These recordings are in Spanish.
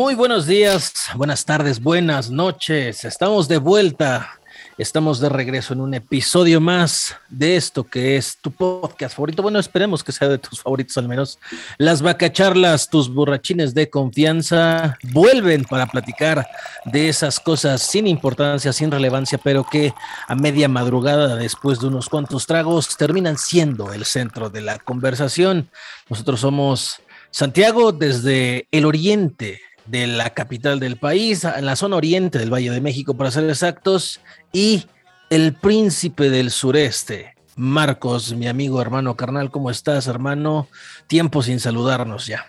Muy buenos días, buenas tardes, buenas noches. Estamos de vuelta. Estamos de regreso en un episodio más de esto que es tu podcast favorito. Bueno, esperemos que sea de tus favoritos al menos. Las vacacharlas, tus borrachines de confianza, vuelven para platicar de esas cosas sin importancia, sin relevancia, pero que a media madrugada, después de unos cuantos tragos, terminan siendo el centro de la conversación. Nosotros somos Santiago desde el oriente de la capital del país, en la zona oriente del Valle de México, para ser exactos, y el príncipe del sureste. Marcos, mi amigo, hermano carnal, ¿cómo estás, hermano? Tiempo sin saludarnos ya.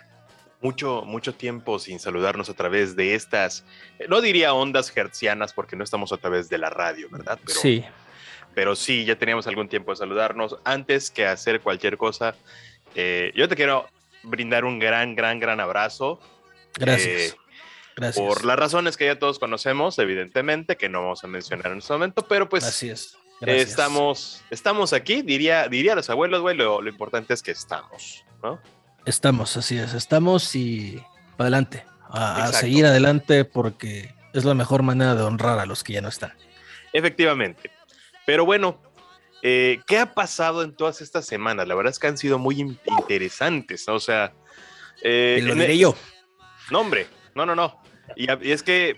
Mucho, mucho tiempo sin saludarnos a través de estas, no diría ondas hertzianas porque no estamos a través de la radio, ¿verdad? sí. Pero sí, ya teníamos algún tiempo de saludarnos. Antes que hacer cualquier cosa, eh, yo te quiero brindar un gran, gran, gran abrazo Gracias. Eh, Gracias. Por las razones que ya todos conocemos, evidentemente, que no vamos a mencionar en este momento, pero pues Así es. estamos, estamos aquí, diría, diría los abuelos, güey, lo, importante es que estamos, ¿no? Estamos, así es, estamos y para adelante, a, seguir adelante porque es la mejor manera de honrar a los que ya no están. Efectivamente. Pero bueno, eh, ¿qué ha pasado en todas estas semanas? La verdad es que han sido muy interesantes, ¿no? o sea... Eh, lo diré yo. No, hombre, no, no, no. Y, es que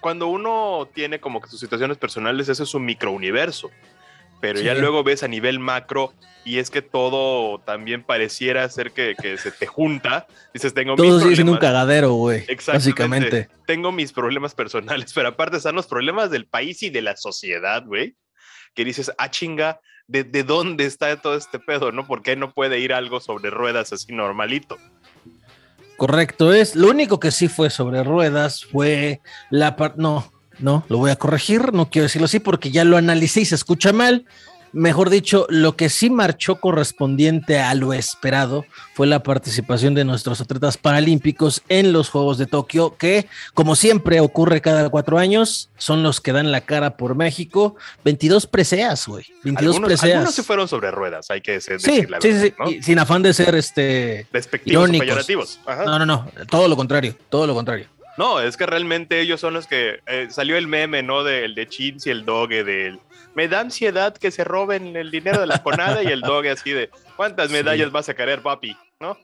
cuando uno tiene como que sus situaciones personales, eso es un microuniverso. Pero ya luego ves a nivel macro y es que todo también pareciera ser que, se te junta. Dices, tengo Todos mis problemas. un cagadero, güey. Básicamente. Tengo mis problemas personales, pero aparte están los problemas del país y de la sociedad, güey. Que dices, ah, chinga, ¿de, ¿de dónde está todo este pedo? ¿No? ¿Por qué no puede ir algo sobre ruedas así normalito? Correcto, es lo único que sí fue sobre ruedas fue la parte, no, no, lo voy a corregir, no quiero decirlo así porque ya lo analicé y se escucha mal mejor dicho, lo que sí marchó correspondiente a lo esperado fue la participación de nuestros atletas paralímpicos en los Juegos de Tokio, que como siempre ocurre cada cuatro años, son los que dan la cara por México. 22 preseas, güey. 22 algunos, preseas. Algunos se fueron sobre ruedas, hay que decir sí, la sí, sí, sin afán de ser este despectivos peyorativos. No, no, no, todo lo contrario, todo lo contrario. No, es que realmente ellos son los que eh, salió el meme, ¿no? Del de Chins y el Doge, del me da ansiedad que se roben el dinero de la conada y el Doge así de ¿cuántas medallas vas a querer, papi? ¿No?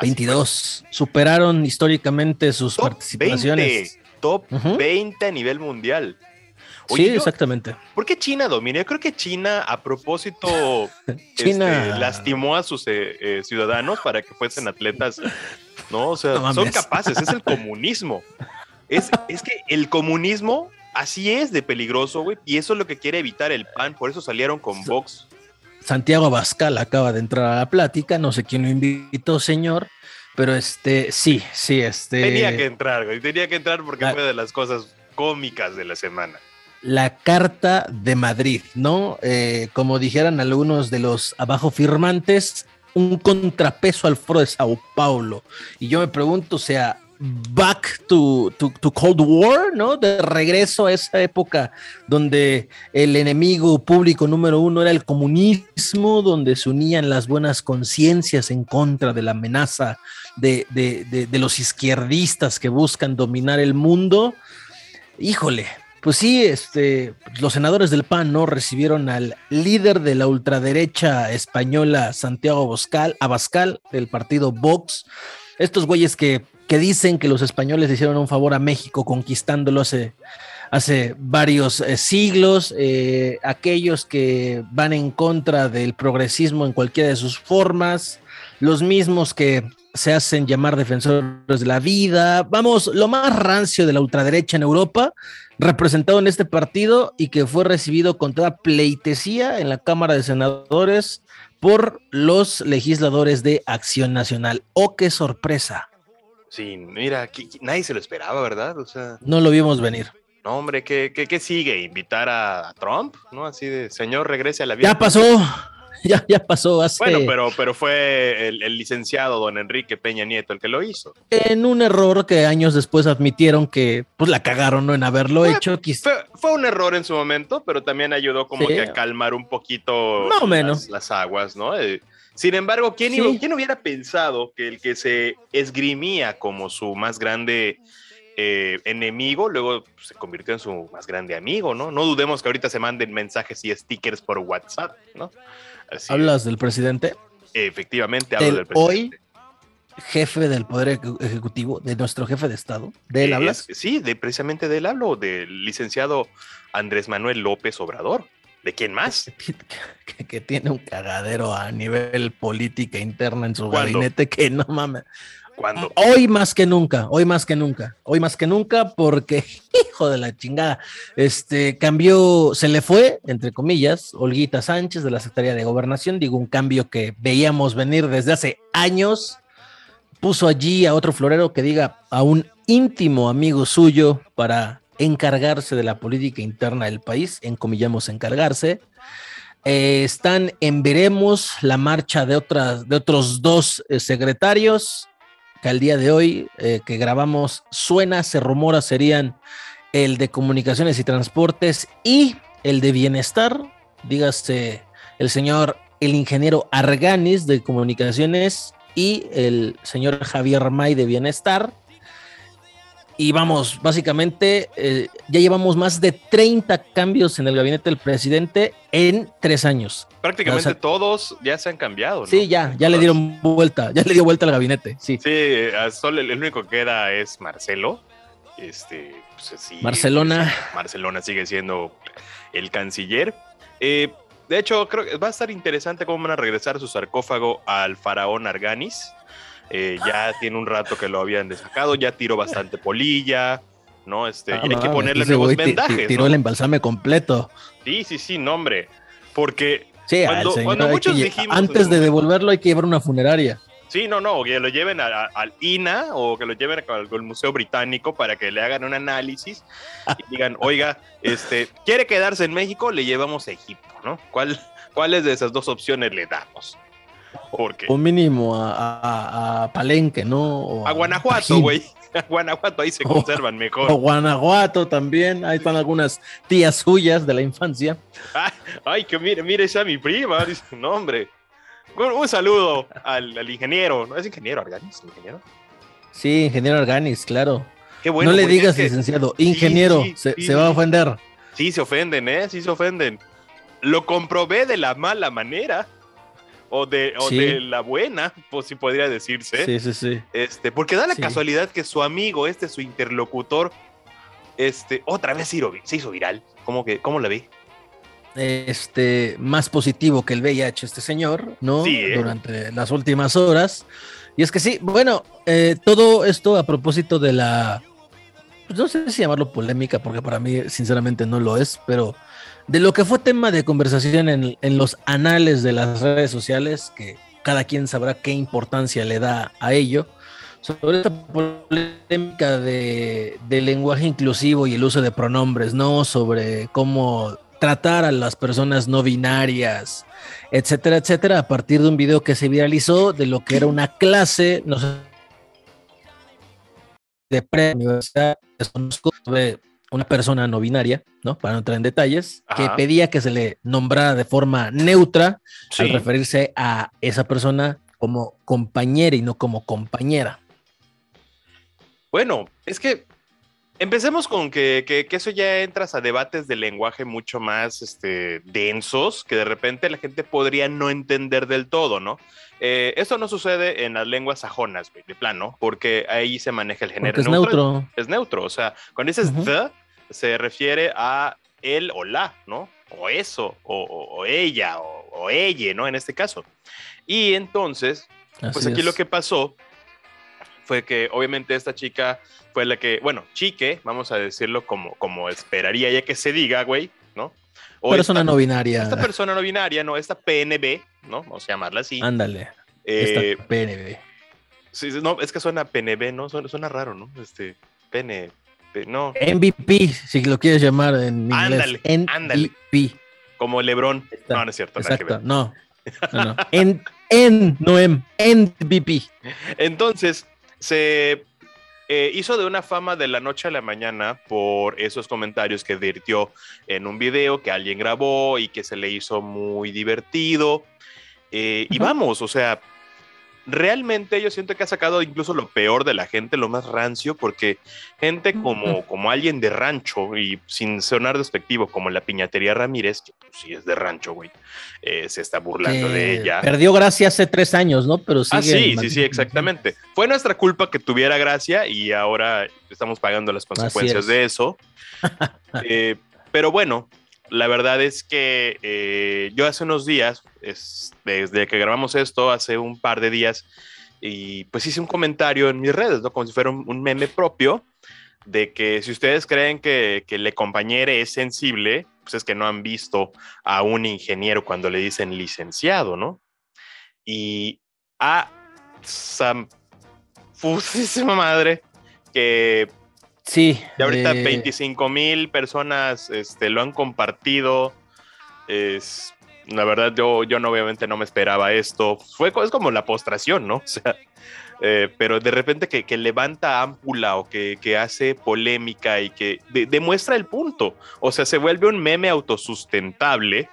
22. Superaron históricamente sus participaciones. top 20 a nivel mundial. sí, exactamente. ¿Por qué China domina? Yo creo que China, a propósito, China... Este, lastimó a sus eh, eh, ciudadanos para que fuesen atletas ¿no? O sea, son capaces, es el comunismo. Es, es que el comunismo así es de peligroso, güey, y eso es lo que quiere evitar el PAN, por eso salieron con Vox. Santiago Abascal acaba de entrar a la plática, no sé quién lo invitó, señor, pero este, sí, sí, este. Tenía que entrar, güey, tenía que entrar porque fue de las cosas cómicas de la semana. La Carta de Madrid, ¿no? Eh, como dijeran algunos de los abajo firmantes, un contrapeso al foro de Sao Paulo. Y yo me pregunto, o sea, back to, to, Cold War, ¿no? De regreso a esa época donde el enemigo público número uno era el comunismo, donde se unían las buenas conciencias en contra de la amenaza de, de los izquierdistas que buscan dominar el mundo. Híjole, pues sí, este, los senadores del PAN no recibieron al líder de la ultraderecha española, Santiago Abascal, Abascal del partido Vox. Estos güeyes que, que, dicen que los españoles hicieron un favor a México conquistándolo hace, hace varios eh, siglos, eh, aquellos que van en contra del progresismo en cualquiera de sus formas, los mismos que se hacen llamar defensores de la vida, vamos, lo más rancio de la ultraderecha en Europa, representado en este partido y que fue recibido con toda pleitesía en la Cámara de Senadores por los legisladores de Acción Nacional. ¡Oh, qué sorpresa! Sí, mira, nadie se lo esperaba, ¿verdad? O sea, no lo vimos venir. No, hombre, ¿qué, qué, sigue? ¿Invitar a Trump? ¿No? Así de, señor, regrese a la vida. Ya pasó, ya, ya pasó hace... Bueno, pero, pero fue el, licenciado don Enrique Peña Nieto el que lo hizo. En un error que años después admitieron que pues la cagaron ¿no? en haberlo hecho. Fue, fue, un error en su momento, pero también ayudó como que a calmar un poquito más o menos. Las, aguas, ¿no? Eh, sin embargo, ¿quién, ¿quién hubiera pensado que el que se esgrimía como su más grande eh, enemigo, luego se convirtió en su más grande amigo, ¿no? No dudemos que ahorita se manden mensajes y stickers por WhatsApp, ¿no? ¿Hablas del presidente? Efectivamente, hablo del, presidente. Hoy, jefe del Poder Ejecutivo, de nuestro jefe de Estado. ¿De él hablas? sí, de, precisamente de él hablo, del licenciado Andrés Manuel López Obrador. ¿De quién más? Que, tiene un cagadero a nivel política interna en su gabinete que no mames. Hoy más que nunca, hoy más que nunca, hoy más que nunca, porque hijo de la chingada, este cambió, se le fue, entre comillas, Olguita Sánchez de la Secretaría de Gobernación, digo, un cambio que veíamos venir desde hace años, puso allí a otro florero que diga a un íntimo amigo suyo para encargarse de la política interna del país, encomillamos encargarse. Eh, están en veremos la marcha de, otras, de otros dos eh, secretarios que al día de hoy eh, que grabamos suena, se rumora serían el de comunicaciones y transportes y el de bienestar, dígase el señor, el ingeniero Arganis de comunicaciones y el señor Javier May de bienestar. Y vamos, básicamente eh, ya llevamos más de 30 cambios en el gabinete del presidente en tres años. Prácticamente todos ya se han cambiado. ¿no? Sí, ya, ya le dieron vuelta, ya le dio vuelta al gabinete. Sí, sí solo el, único que queda es Marcelo. Este, pues, sí, Barcelona. Barcelona sigue siendo el canciller. Eh, de hecho, creo que va a estar interesante cómo van a regresar su sarcófago al faraón Arganis. Eh, ya tiene un rato que lo habían desacado, ya tiró bastante polilla, ¿no? Este, y hay que ponerle nuevos vendajes. Tiró el embalsame completo. Sí, sí, sí, no, hombre. Porque cuando, muchos dijimos. Antes de devolverlo, hay que llevar una funeraria. Sí, no, no, que lo lleven al INA o que lo lleven al, Museo Británico para que le hagan un análisis y digan, oiga, este, ¿quiere quedarse en México? Le llevamos a Egipto, ¿no? ¿Cuál, ¿Cuáles de esas dos opciones le damos? O mínimo a, Palenque, ¿no? a, Guanajuato, güey. A Guanajuato ahí se conservan mejor. O Guanajuato también, ahí están algunas tías suyas de la infancia. Ay, que mire, mire esa mi prima, dice, no hombre. Un, saludo al, ingeniero, ¿no es ingeniero Arganis? ¿Ingeniero? Sí, ingeniero Arganis, claro. Qué bueno, no le digas, licenciado, ingeniero, se, se va a ofender. Sí, se ofenden, ¿eh? Sí se ofenden. Lo comprobé de la mala manera o de, o de la buena, pues si podría decirse. Sí, sí, sí. Este, porque da la casualidad que su amigo, este, su interlocutor, este, otra vez se hizo viral. ¿Cómo, que, cómo la vi? Este, más positivo que el VIH, este señor, ¿no? ¿eh? Durante las últimas horas. Y es que sí, bueno, eh, todo esto a propósito de la, pues no sé si llamarlo polémica, porque para mí sinceramente no lo es, pero de lo que fue tema de conversación en, los anales de las redes sociales, que cada quien sabrá qué importancia le da a ello, sobre esta polémica de, lenguaje inclusivo y el uso de pronombres, ¿no? Sobre cómo tratar a las personas no binarias, etcétera, etcétera, a partir de un video que se viralizó de lo que era una clase, no sé, de pre-universidad, una persona no binaria, ¿no? Para no entrar en detalles, que pedía que se le nombrara de forma neutra al referirse a esa persona como compañera y no como compañera. Bueno, es que empecemos con que, eso ya entras a debates de lenguaje mucho más este, densos, que de repente la gente podría no entender del todo, ¿no? Eh, esto no sucede en las lenguas sajonas, de plano, porque ahí se maneja el género es neutro. Es neutro, o sea, cuando dices the, se refiere a él o la, ¿no? O eso, o, ella, o, ella, ¿no? En este caso. Y entonces, pues aquí lo que pasó fue que obviamente esta chica fue la que, bueno, chique, vamos a decirlo como, como esperaría ya que se diga, güey, ¿no? O persona no binaria. Esta persona no binaria, ¿no? Esta PNB, ¿no? Vamos a llamarla así. Ándale. Eh, esta PNB. Sí, no, es que suena PNB, ¿no? Suena, suena raro, ¿no? Este, PN, este, no. MVP, si lo quieres llamar en inglés. Ándale, ándale. Como LeBron. no, no es cierto. Exacto, no. En, en, no en, MVP. Entonces, se eh, hizo de una fama de la noche a la mañana por esos comentarios que virtió en un video que alguien grabó y que se le hizo muy divertido. Eh, y vamos, o sea, realmente yo siento que ha sacado incluso lo peor de la gente, lo más rancio, porque gente como, como alguien de rancho, y sin sonar despectivo, como la piñatería Ramírez, que pues, sí es de rancho, güey, eh, se está burlando de ella. Perdió gracia hace tres años, ¿no? Pero ah, sí, sí, sí, exactamente. Fue nuestra culpa que tuviera gracia y ahora estamos pagando las consecuencias de eso. Eh, pero bueno, la verdad es que eh, yo hace unos días, desde que grabamos esto, hace un par de días, y pues hice un comentario en mis redes, ¿no? Como si fuera un, meme propio, de que si ustedes creen que, que le compañere es sensible, pues es que no han visto a un ingeniero cuando le dicen licenciado, ¿no? Y a Fusísima madre que Sí. Y ahorita 25 mil personas este, lo han compartido. Es, la verdad, yo, yo no, obviamente no me esperaba esto. Fue, es como la postración, ¿no? O sea, eh, pero de repente que, levanta ámpula o que, hace polémica y que demuestra el punto. O sea, se vuelve un meme autosustentable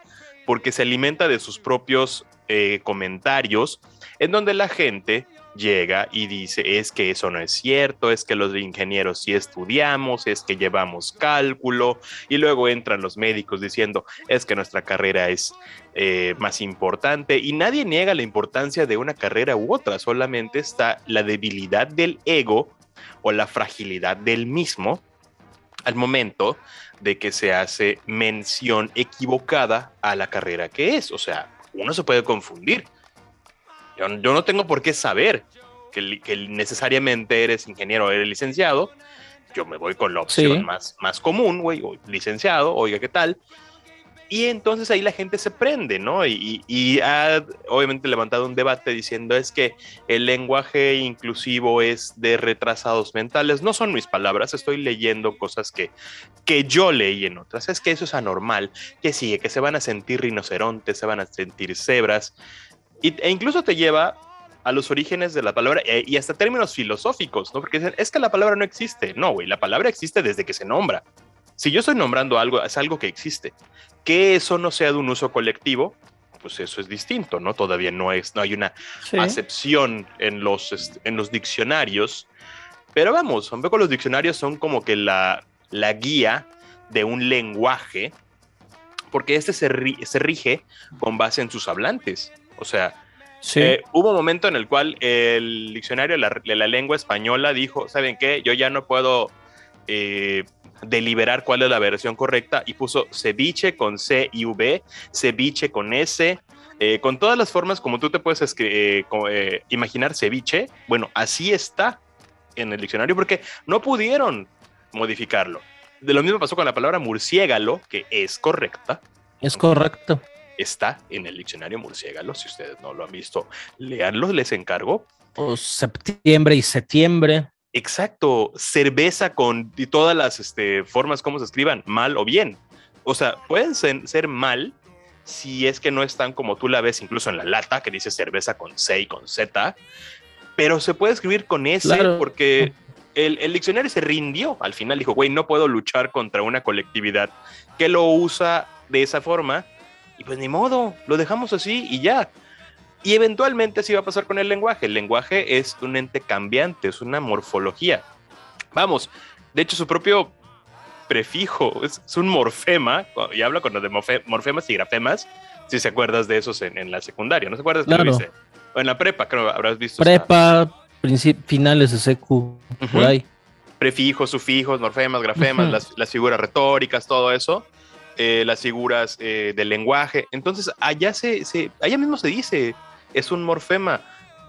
porque se alimenta de sus propios eh, comentarios en donde la gente llega y dice, es que eso no es cierto, es que los ingenieros sí estudiamos, es que llevamos cálculo, y luego entran los médicos diciendo, es que nuestra carrera es eh, más importante, y nadie niega la importancia de una carrera u otra, solamente está la debilidad del ego o la fragilidad del mismo al momento de que se hace mención equivocada a la carrera que es, o sea, uno se puede confundir yo, no tengo por qué saber que, necesariamente eres ingeniero o eres licenciado. Yo me voy con la opción más, más común, güey, licenciado, oiga, ¿qué tal? Y entonces ahí la gente se prende, ¿no? Y, y, ha obviamente levantado un debate diciendo es que el lenguaje inclusivo es de retrasados mentales. No son mis palabras, estoy leyendo cosas que, que yo leí en otras. Es que eso es anormal, que sigue, que se van a sentir rinocerontes, se van a sentir cebras. Y, e incluso te lleva a los orígenes de la palabra e, y hasta términos filosóficos, ¿no? Porque dicen, es que la palabra no existe. No, güey, la palabra existe desde que se nombra. Si yo estoy nombrando algo, es algo que existe. Que eso no sea de un uso colectivo, pues eso es distinto, ¿no? Todavía no, es, no hay una acepción en los, en los diccionarios. Pero vamos, un poco los diccionarios son como que la, la guía de un lenguaje, porque este se, se rige con base en sus hablantes. O sea, eh, hubo un momento en el cual el diccionario de la, lengua española dijo, ¿saben qué? Yo ya no puedo eh, deliberar cuál es la versión correcta y puso ceviche con C y V, ceviche con S, eh, con todas las formas como tú te puedes imaginar ceviche. Bueno, así está en el diccionario porque no pudieron modificarlo. De lo mismo pasó con la palabra murciégalo, que es correcta. Es correcto está en el diccionario murciégalo. Si ustedes no lo han visto, leanlo, les encargo. O septiembre y septiembre. Exacto, cerveza con y todas las este, formas como se escriban, mal o bien. O sea, pueden ser, mal si es que no están como tú la ves, incluso en la lata, que dice cerveza con C y con Z, pero se puede escribir con S porque el, el, diccionario se rindió. Al final dijo, güey, no puedo luchar contra una colectividad que lo usa de esa forma y pues ni modo, lo dejamos así y ya. Y eventualmente así va a pasar con el lenguaje. El lenguaje es un ente cambiante, es una morfología. Vamos, de hecho su propio prefijo es, un morfema, y hablo con los de morfemas y grafemas, si se acuerdas de esos en, la secundaria, ¿no se acuerdas? Claro. O en la prepa, creo habrás visto. Prepa, finales de secu, por ahí. Prefijos, sufijos, morfemas, grafemas, las, las figuras retóricas, todo eso eh, las figuras eh, del lenguaje. Entonces, allá, se, allá mismo se dice, es un morfema,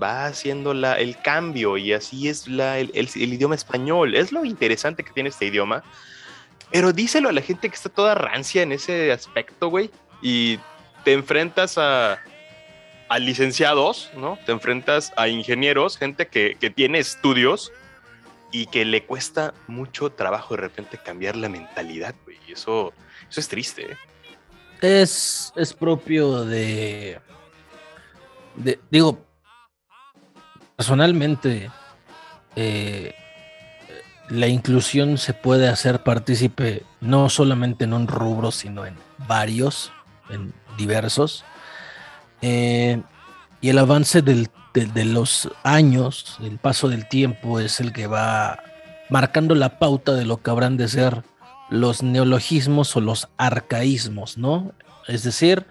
va haciendo la, el cambio y así es la, el, idioma español. Es lo interesante que tiene este idioma. Pero díselo a la gente que está toda rancia en ese aspecto, güey. Y te enfrentas a, a licenciados, ¿no? Te enfrentas a ingenieros, gente que, que tiene estudios y que le cuesta mucho trabajo de repente cambiar la mentalidad, güey. Eso, eso es triste. ¿eh? Es, es propio de, digo, personalmente, eh, la inclusión se puede hacer partícipe no solamente en un rubro, sino en varios, en diversos. Eh, y el avance de, los años, el paso del tiempo, es el que va marcando la pauta de lo que habrán de ser los neologismos o los arcaísmos, ¿no? Es decir,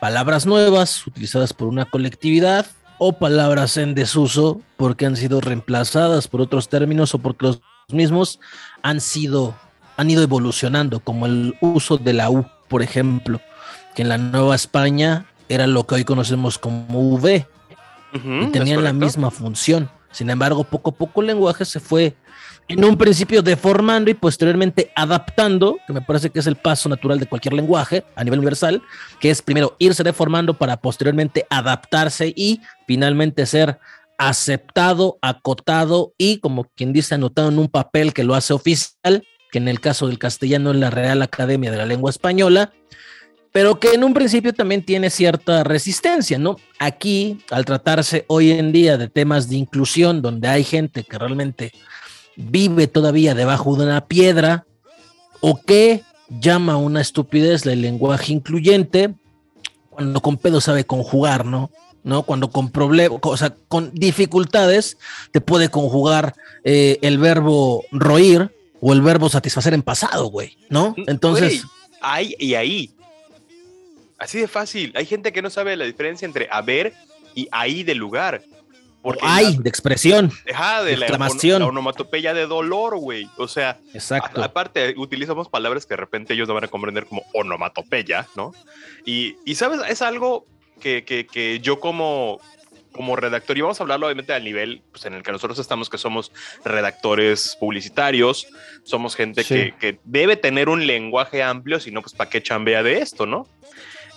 palabras nuevas utilizadas por una colectividad o palabras en desuso porque han sido reemplazadas por otros términos o porque los mismos han sido han ido evolucionando, como el uso de la U, por ejemplo, que en la Nueva España era lo que hoy conocemos como V y tenían la misma función. Sin embargo, poco a poco el lenguaje se fue en un principio deformando y posteriormente adaptando, que me parece que es el paso natural de cualquier lenguaje a nivel universal, que es primero irse deformando para posteriormente adaptarse y finalmente ser aceptado, acotado y, como quien dice, anotado en un papel que lo hace oficial, que en el caso del castellano en la Real Academia de la Lengua Española, pero que en un principio también tiene cierta resistencia, ¿no? Aquí, al tratarse hoy en día de temas de inclusión, donde hay gente que realmente vive todavía debajo de una piedra o que llama una estupidez el lenguaje incluyente cuando con pedo sabe conjugar, ¿no? ¿no? Cuando con problemas, o sea, con dificultades te puede conjugar eh, el verbo roír o el verbo satisfacer en pasado, güey, ¿no? Entonces... hay y ahí. Así de fácil. Hay gente que no sabe la diferencia entre haber y ahí de lugar. Porque hay de expresión. Deja de, exclamación. La, onomatopeya de dolor, güey. O sea, Exacto. aparte, utilizamos palabras que de repente ellos no van a comprender como onomatopeya, ¿no? Y, y sabes, es algo que, que, que, yo como, como redactor, y vamos a hablarlo obviamente al nivel pues, en el que nosotros estamos, que somos redactores publicitarios, somos gente que, que, debe tener un lenguaje amplio, si no, pues para qué chambea de esto, ¿no?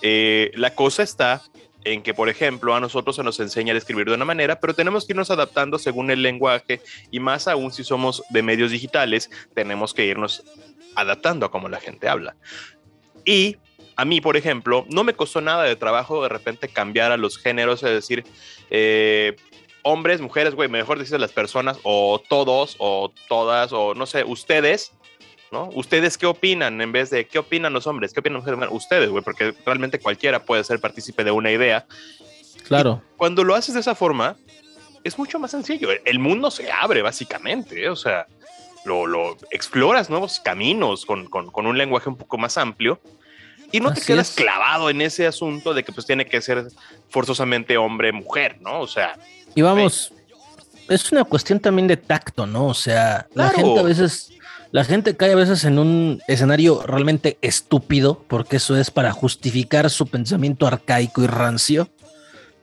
Eh, la cosa está en que, por ejemplo, a nosotros se nos enseña a escribir de una manera, pero tenemos que irnos adaptando según el lenguaje y más aún si somos de medios digitales, tenemos que irnos adaptando a cómo la gente habla. Y a mí, por ejemplo, no me costó nada de trabajo de repente cambiar a los géneros, es decir, eh, hombres, mujeres, güey, mejor decir las personas, o todos, o todas, o no sé, ustedes, ¿no? ¿Ustedes qué opinan? En vez de, ¿qué opinan los hombres? ¿Qué opinan los Ustedes, güey, porque realmente cualquiera puede ser partícipe de una idea. Claro. cuando lo haces de esa forma, es mucho más sencillo. El mundo se abre, básicamente. ¿eh? O sea, lo, lo, exploras nuevos caminos con, con, con, un lenguaje un poco más amplio y no te quedas clavado en ese asunto de que pues tiene que ser forzosamente hombre, mujer, ¿no? O sea. Y vamos, es una cuestión también de tacto, ¿no? O sea, la gente a veces la gente cae a veces en un escenario realmente estúpido, porque eso es para justificar su pensamiento arcaico y rancio.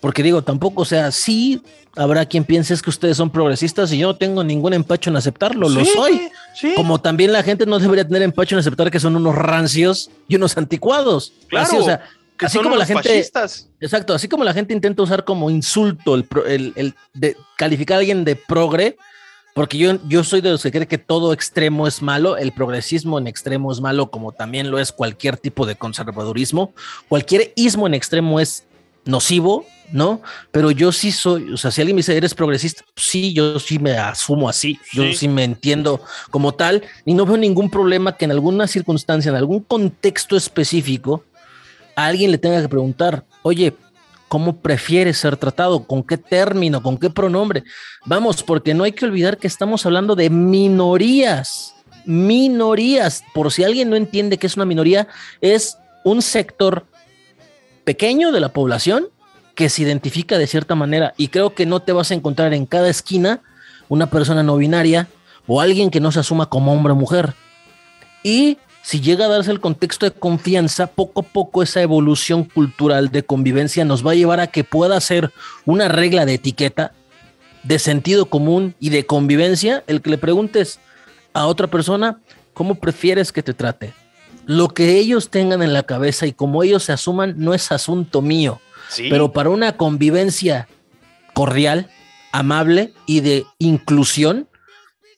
Porque digo, tampoco, o sea, sí habrá quien piense es que ustedes son progresistas y yo no tengo ningún empacho en aceptarlo, lo soy. Como también la gente no debería tener empacho en aceptar que son unos rancios y unos anticuados. Claro. o sea, así como la gente. Exacto, así como la gente intenta usar como insulto el, el, el de calificar a alguien de progre, porque yo, yo soy de los que cree que todo extremo es malo, el progresismo en extremo es malo, como también lo es cualquier tipo de conservadurismo. Cualquier ismo en extremo es nocivo, ¿no? Pero yo sí soy, o sea, si alguien me dice, ¿eres progresista? Sí, yo sí me asumo así, yo sí me entiendo como tal y no veo ningún problema que en alguna circunstancia, en algún contexto específico, a alguien le tenga que preguntar, oye, cómo prefiere ser tratado, con qué término, con qué pronombre. Vamos, porque no hay que olvidar que estamos hablando de minorías, minorías. Por si alguien no entiende qué es una minoría, es un sector pequeño de la población que se identifica de cierta manera y creo que no te vas a encontrar en cada esquina una persona no binaria o alguien que no se asuma como hombre o mujer. Y si llega a darse el contexto de confianza, poco a poco esa evolución cultural de convivencia nos va a llevar a que pueda ser una regla de etiqueta, de sentido común y de convivencia, el que le preguntes a otra persona cómo prefieres que te trate. Lo que ellos tengan en la cabeza y como ellos se asuman no es asunto mío, pero para una convivencia cordial, amable y de inclusión,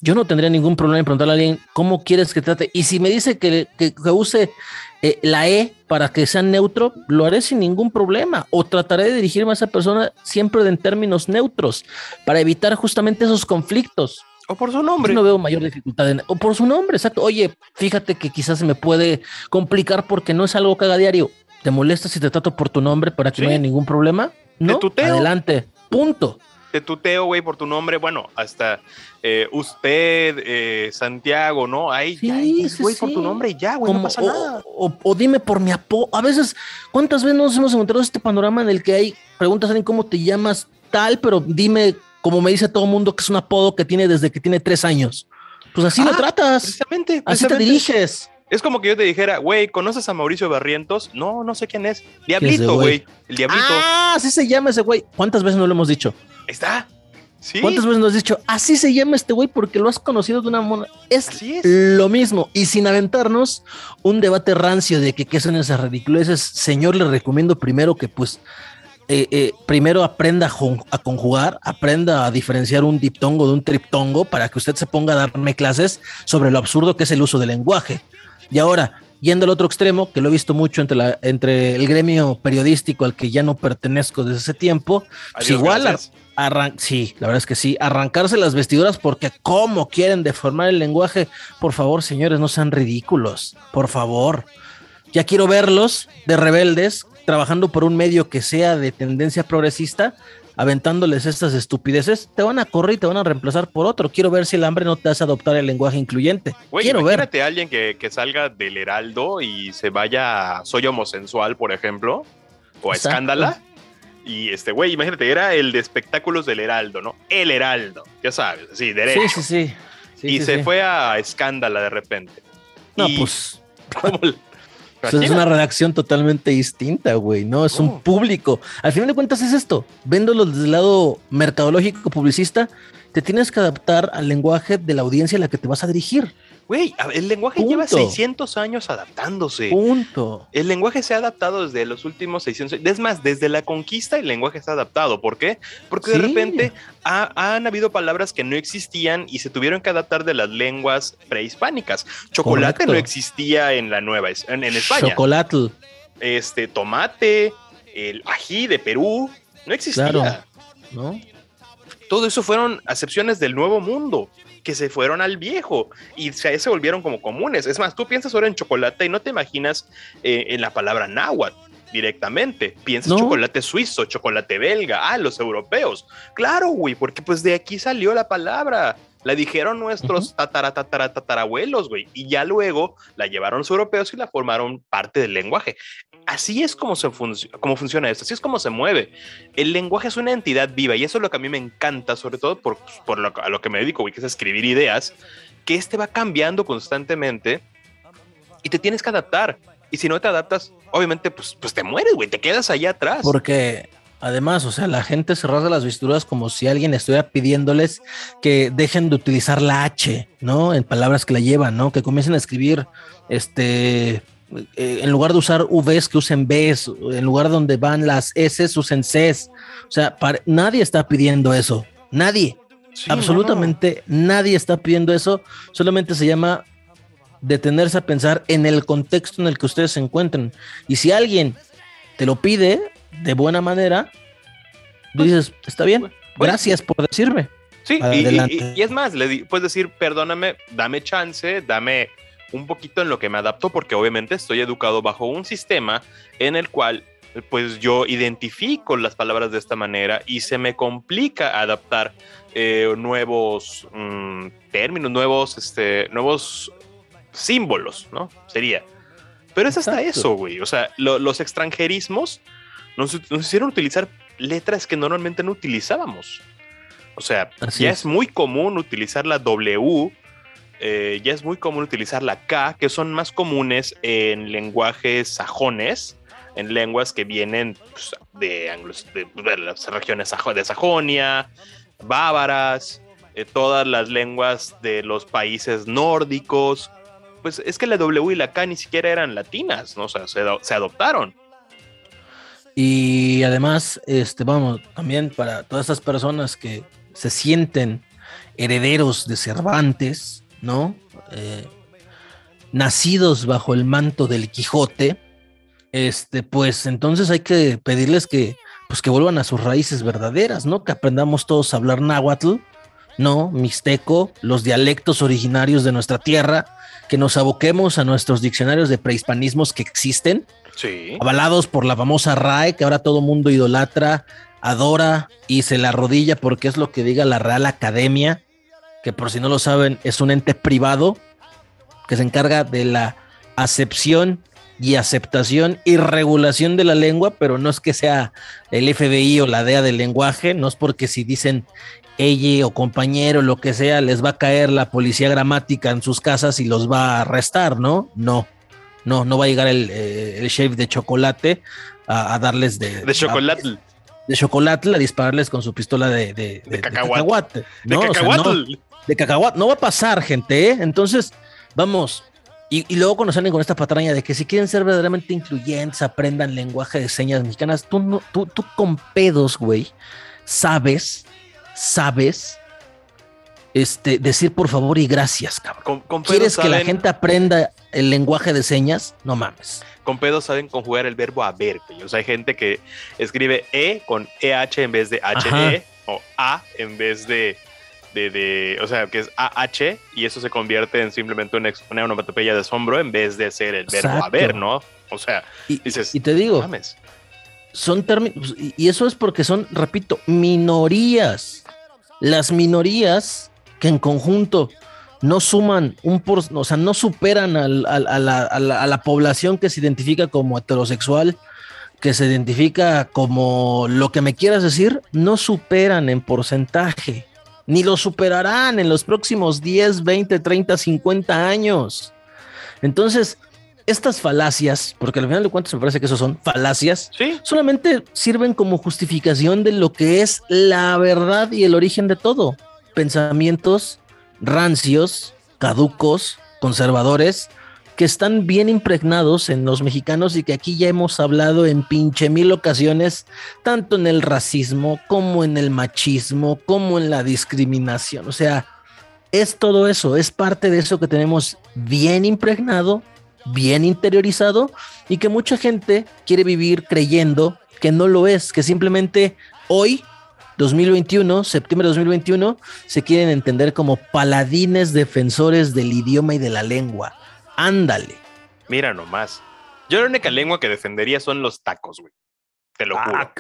yo no tendría ningún problema en preguntarle a alguien cómo quieres que trate. Y si me dice que, que, use eh, la E para que sea neutro, lo haré sin ningún problema. O trataré de dirigirme a esa persona siempre en términos neutros para evitar justamente esos conflictos. O por su nombre. no veo mayor dificultad en, o por su nombre, exacto. Oye, fíjate que quizás se me puede complicar porque no es algo que haga diario. ¿Te molesta si te trato por tu nombre para que no haya ningún problema? No, adelante. Punto te tuteo, güey, por tu nombre, bueno, hasta eh, usted, eh, Santiago, ¿no? Ahí, sí, güey, por tu nombre y ya, güey, no pasa nada. O, dime por mi apodo. A veces, ¿cuántas veces nos hemos encontrado este panorama en el que hay preguntas en cómo te llamas tal, pero dime, como me dice todo el mundo, que es un apodo que tiene desde que tiene tres años? Pues así lo ah, tratas. Precisamente, Así te diriges. Es como que yo te dijera, güey, ¿conoces a Mauricio Barrientos? No, no sé quién es. Diablito, güey. El Diablito. Ah, así se llama ese güey. ¿Cuántas veces no lo hemos dicho? Está. ¿Cuántas veces nos has dicho, así se llama este güey porque lo has conocido de una mona? Es, lo mismo. Y sin aventarnos un debate rancio de que qué son esas ridiculeces, señor, le recomiendo primero que pues eh, eh, primero aprenda a conjugar, aprenda a diferenciar un diptongo de un triptongo para que usted se ponga a darme clases sobre lo absurdo que es el uso del lenguaje. Y ahora, yendo al otro extremo, que lo he visto mucho entre, la, entre el gremio periodístico al que ya no pertenezco desde ese tiempo, pues igual sí, la verdad es que sí, arrancarse las vestiduras porque cómo quieren deformar el lenguaje. Por favor, señores, no sean ridículos, por favor. Ya quiero verlos de rebeldes trabajando por un medio que sea de tendencia progresista, aventándoles estas estupideces, te van a correr y te van a reemplazar por otro. Quiero ver si el hambre no te hace adoptar el lenguaje incluyente. Quiero imagínate ver. a alguien que, salga del Heraldo y se vaya a Soy Homosensual, por ejemplo, o a Escándala y este güey, imagínate, era el de espectáculos del Heraldo, ¿no? El Heraldo, ya sabes, sí, derecho. Sí, sí, sí. y se fue a Escándala de repente. No, pues. es una redacción totalmente distinta, güey, ¿no? Es un público. Al final de cuentas es esto. Véndolo desde el lado mercadológico, publicista, te tienes que adaptar al lenguaje de la audiencia a la que te vas a dirigir. Güey, el lenguaje lleva 600 años adaptándose. Punto. El lenguaje se ha adaptado desde los últimos 600 años. Es más, desde la conquista el lenguaje se ha adaptado. ¿Por qué? Porque de repente han habido palabras que no existían y se tuvieron que adaptar de las lenguas prehispánicas. Chocolate no existía en la nueva, en, en España. Chocolate. Este, tomate, el ají de Perú, no existía. ¿no? Todo eso fueron acepciones del nuevo mundo que se fueron al viejo y se, se volvieron como comunes. Es más, tú piensas ahora en chocolate y no te imaginas eh, en la palabra náhuatl directamente. Piensas chocolate suizo, chocolate belga, ah, los europeos. Claro, güey, porque pues de aquí salió la palabra. La dijeron nuestros tatara, tatara, tatarabuelos, güey, y ya luego la llevaron los europeos y la formaron parte del lenguaje así es como, se como funciona esto, así es como se mueve. El lenguaje es una entidad viva y eso es lo que a mí me encanta, sobre todo por, por lo, a lo que me dedico, que es escribir ideas, que este va cambiando constantemente y te tienes que adaptar. Y si no te adaptas, obviamente, pues, pues te mueres, güey, te quedas allá atrás. Porque Además, o sea, la gente se rasga las vestiduras como si alguien estuviera pidiéndoles que dejen de utilizar la H, ¿no? En palabras que la llevan, ¿no? Que comiencen a escribir, este, eh, en lugar de usar Vs, que usen Bs, en lugar donde van las S, usen Cs. O sea, nadie está pidiendo eso. Nadie. Absolutamente nadie está pidiendo eso. Solamente se llama detenerse a pensar en el contexto en el que ustedes se encuentran. Y si alguien te lo pide de buena manera, pues, dices, está bien, gracias por decirme. Sí, y, es más, le puedes decir, perdóname, dame chance, dame un poquito en lo que me adapto porque obviamente estoy educado bajo un sistema en el cual pues yo identifico las palabras de esta manera y se me complica adaptar eh, nuevos mm, términos, nuevos, este, nuevos símbolos, ¿no? Sería. Pero es hasta eso, güey. O sea, los extranjerismos nos, nos, hicieron utilizar letras que normalmente no utilizábamos. O sea, ya es. muy común utilizar la W eh, ya es muy común utilizar la K, que son más comunes en lenguajes sajones, en lenguas que vienen pues, de, de, las regiones de Sajonia, bávaras, eh, todas las lenguas de los países nórdicos. Pues es que la W y la K ni siquiera eran latinas, ¿no? O sea, se, adoptaron. Y además, este, vamos, también para todas esas personas que se sienten herederos de Cervantes, ¿no? Eh, nacidos bajo el manto del Quijote, este, pues entonces hay que pedirles que, pues que vuelvan a sus raíces verdaderas, ¿no? Que aprendamos todos a hablar náhuatl, ¿no? Mixteco, los dialectos originarios de nuestra tierra, que nos aboquemos a nuestros diccionarios de prehispanismos que existen, sí. avalados por la famosa RAE, que ahora todo mundo idolatra, adora y se la arrodilla porque es lo que diga la Real Academia, que por si no lo saben es un ente privado que se encarga de la acepción y aceptación y regulación de la lengua, pero no es que sea el FBI o la DEA del lenguaje, no es porque si dicen ella o compañero, lo que sea, les va a caer la policía gramática en sus casas y los va a arrestar, ¿no? No, no, no va a llegar el, eh, chef de chocolate a, darles de... De chocolate. de chocolate, a dispararles con su pistola de, de, de, cacahuate. De cacahuate. De cacahuate. No va a pasar, gente, ¿eh? Entonces, vamos, y, luego cuando salen con esta patraña de que si quieren ser verdaderamente incluyentes, aprendan lenguaje de señas mexicanas, tú, no, tú, tú con pedos, güey, sabes, sabes este, decir por favor y gracias, cabrón. ¿Quieres que la gente aprenda el lenguaje de señas? No mames. Con pedos saben conjugar el verbo haber, güey. O sea, hay gente que escribe E con EH en vez de HE o A en vez de de, o sea, que es AH y eso se convierte en simplemente una, una onomatopeya de asombro en vez de ser el verbo haber, ¿no? O sea, y, dices, y te digo, son términos, y eso es porque son, repito, minorías. Las minorías que en conjunto no suman un por, o sea, no superan a, la, a la población que se identifica como heterosexual, que se identifica como lo que me quieras decir, no superan en porcentaje ni lo superarán en los próximos 10, 20, 30, 50 años. Entonces, estas falacias, porque al final de cuentas me parece que eso son falacias, solamente sirven como justificación de lo que es la verdad y el origen de todo. Pensamientos rancios, caducos, conservadores, que están bien impregnados en los mexicanos y que aquí ya hemos hablado en pinche mil ocasiones, tanto en el racismo como en el machismo, como en la discriminación. O sea, es todo eso, es parte de eso que tenemos bien impregnado, bien interiorizado y que mucha gente quiere vivir creyendo que no lo es, que simplemente hoy 2021, septiembre de 2021, se quieren entender como paladines defensores del idioma y de la lengua. Ándale. Mira nomás. Yo la única lengua que defendería son los tacos, güey. Te lo juro. Ah,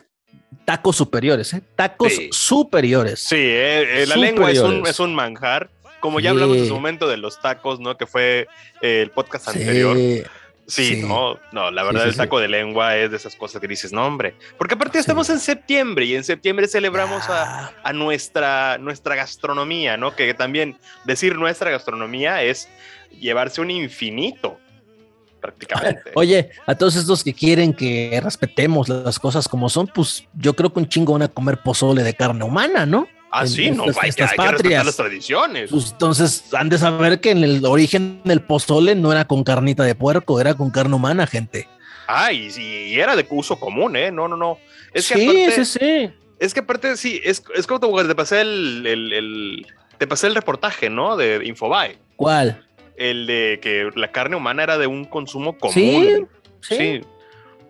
tacos superiores, ¿eh? Tacos superiores. Sí, eh, eh, la lengua es un, es un, manjar. Como ya hablamos en su momento de los tacos, ¿no? Que fue eh, el podcast anterior. Sí, no, no, la verdad el taco de lengua es de esas cosas que dices, no, hombre, porque aparte estamos en septiembre y en septiembre celebramos a, ah. a, nuestra, nuestra gastronomía, ¿no? Que también decir nuestra gastronomía es llevarse un infinito, prácticamente. Oye, a todos estos que quieren que respetemos las cosas como son, pues yo creo que un chingo van a comer pozole de carne humana, ¿no? Ah, sí, no, hay, que, respetar las tradiciones. Pues, entonces han de saber que en el origen del pozole no era con carnita de puerco, era con carne humana, gente. Ah, y, era de uso común, ¿eh? No, no, no. Es que sí, sí, sí. Es que aparte, sí, es, es como te pasé el, el, el, te pasé el reportaje, ¿no? De Infobae. ¿Cuál? el de que la carne humana era de un consumo común. Sí, sí.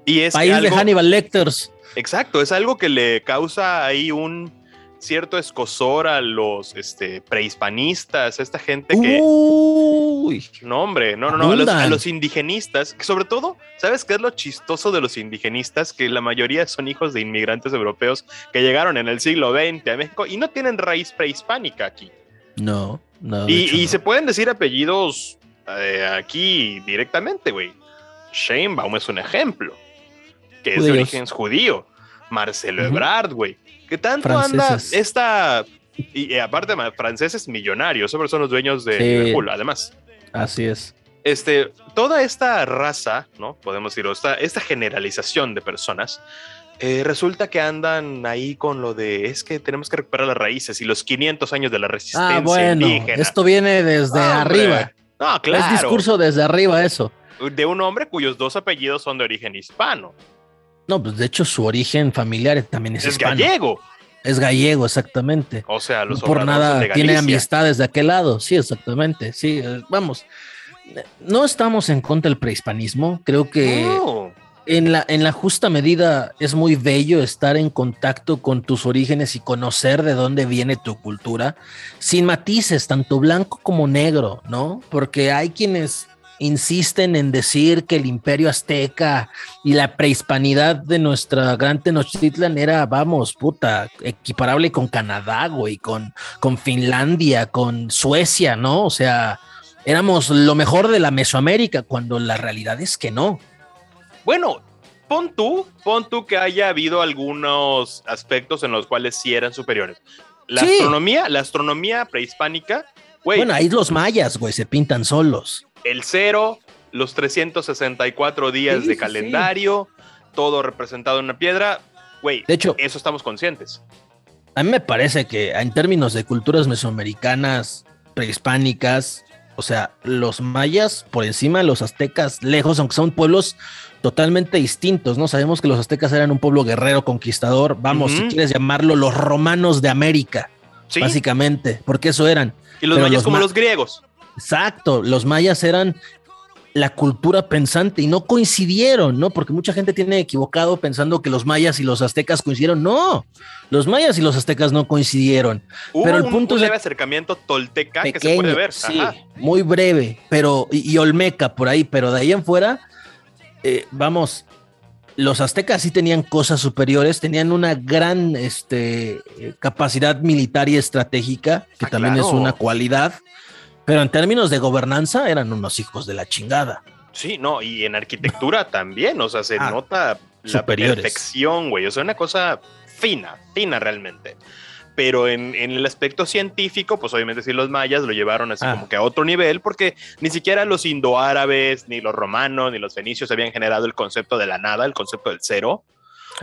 Y es País de Hannibal Lecters. Exacto, es algo que le causa ahí un cierto escosor a los este, prehispanistas, esta gente que... Uy, no, hombre, no, no, no, a los, indigenistas, que sobre todo, ¿sabes qué es lo chistoso de los indigenistas? Que la mayoría son hijos de inmigrantes europeos que llegaron en el siglo XX a México y no tienen raíz prehispánica aquí. No y, se pueden decir apellidos eh, aquí directamente, güey. Sheinbaum es un ejemplo, que es de origen judío. Marcelo Ebrard, güey. ¿Qué tanto anda esta... Y, aparte, franceses millonarios, sobre son los dueños de Liverpool, además. Así es. Este, toda esta raza, ¿no? Podemos decirlo, esta, esta generalización de personas, eh, resulta que andan ahí con lo de es que tenemos que recuperar las raíces y los 500 años de la resistencia ah, bueno, Esto viene desde arriba. No, claro. Es discurso desde arriba eso. De un hombre cuyos dos apellidos son de origen hispano. No, pues de hecho su origen familiar también es, es gallego. Es gallego, exactamente. O sea, los por nada tiene amistades de aquel lado. Sí, exactamente. Sí, eh, vamos. No estamos en contra del prehispanismo. Creo que en, la, en la justa medida es muy bello estar en contacto con tus orígenes y conocer de dónde viene tu cultura, sin matices, tanto blanco como negro, ¿no? Porque hay quienes insisten en decir que el imperio azteca y la prehispanidad de nuestra gran Tenochtitlan era, vamos, puta, equiparable con Canadá, güey, con, con Finlandia, con Suecia, ¿no? O sea, éramos lo mejor de la Mesoamérica, cuando la realidad es que no. Bueno, pon tú, pon tú que haya habido algunos aspectos en los cuales sí eran superiores. La astronomía, la astronomía prehispánica, güey. Bueno, ahí los mayas, güey, se pintan solos el cero, los 364 días de calendario, todo representado en una piedra. Güey, de hecho, eso estamos conscientes. A mí me parece que en términos de culturas mesoamericanas, prehispánicas, o sea, los mayas por encima de los aztecas, lejos, aunque son pueblos totalmente distintos, ¿no? Sabemos que los aztecas eran un pueblo guerrero, conquistador, vamos, si quieres llamarlo, los romanos de América, básicamente, porque eso eran. Y los mayas como los griegos. Exacto, los mayas eran la cultura pensante y no coincidieron, ¿no? Porque mucha gente tiene equivocado pensando que los mayas y los aztecas coincidieron. No, los mayas y los aztecas no coincidieron. pero el punto un, un leve acercamiento tolteca que se puede ver. Sí, muy breve, pero y, olmeca por ahí, pero de ahí en fuera, eh, vamos, los aztecas sí tenían cosas superiores, tenían una gran este, capacidad militar y estratégica, que ah, también es una cualidad. Pero en términos de gobernanza eran unos hijos de la chingada. Sí, no, y en arquitectura también, o sea, se ah, nota la perfección, güey, o sea, una cosa fina, fina realmente. Pero en, el aspecto científico, pues obviamente sí los mayas lo llevaron así ah. como que a otro nivel, porque ni siquiera los indoárabes, ni los romanos, ni los fenicios habían generado el concepto de la nada, el concepto del cero.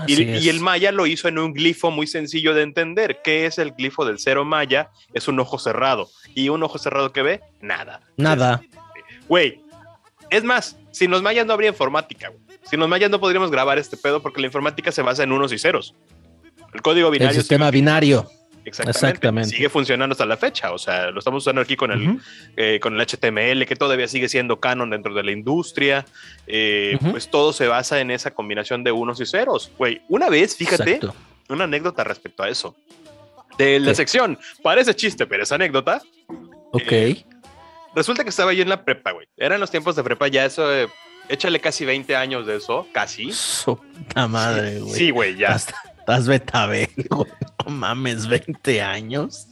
Y, el maya lo hizo en un glifo muy sencillo de entender. ¿Qué es el glifo del cero maya? Es un ojo cerrado. ¿Y un ojo cerrado que ve? Nada. Nada. Güey, es más, sin los mayas no habría informática. Sin los mayas no podríamos grabar este pedo porque la informática se basa en unos y ceros. El código binario. El sistema binario. Exactamente. Sigue funcionando hasta la fecha. O sea, lo estamos usando aquí con el, eh, con el HTML, que todavía sigue siendo canon dentro de la industria. Eh, pues todo se basa en esa combinación de unos y ceros. Güey, una vez, fíjate, una anécdota respecto a eso. De la sección, parece chiste, pero es anécdota. Ok. Eh, resulta que estaba yo en la prepa, güey. Eran los tiempos de prepa, ya eso, échale casi 20 años de eso, casi. Puta madre, güey. Sí, güey, ya. Estás betabel, güey. No mames, 20 años.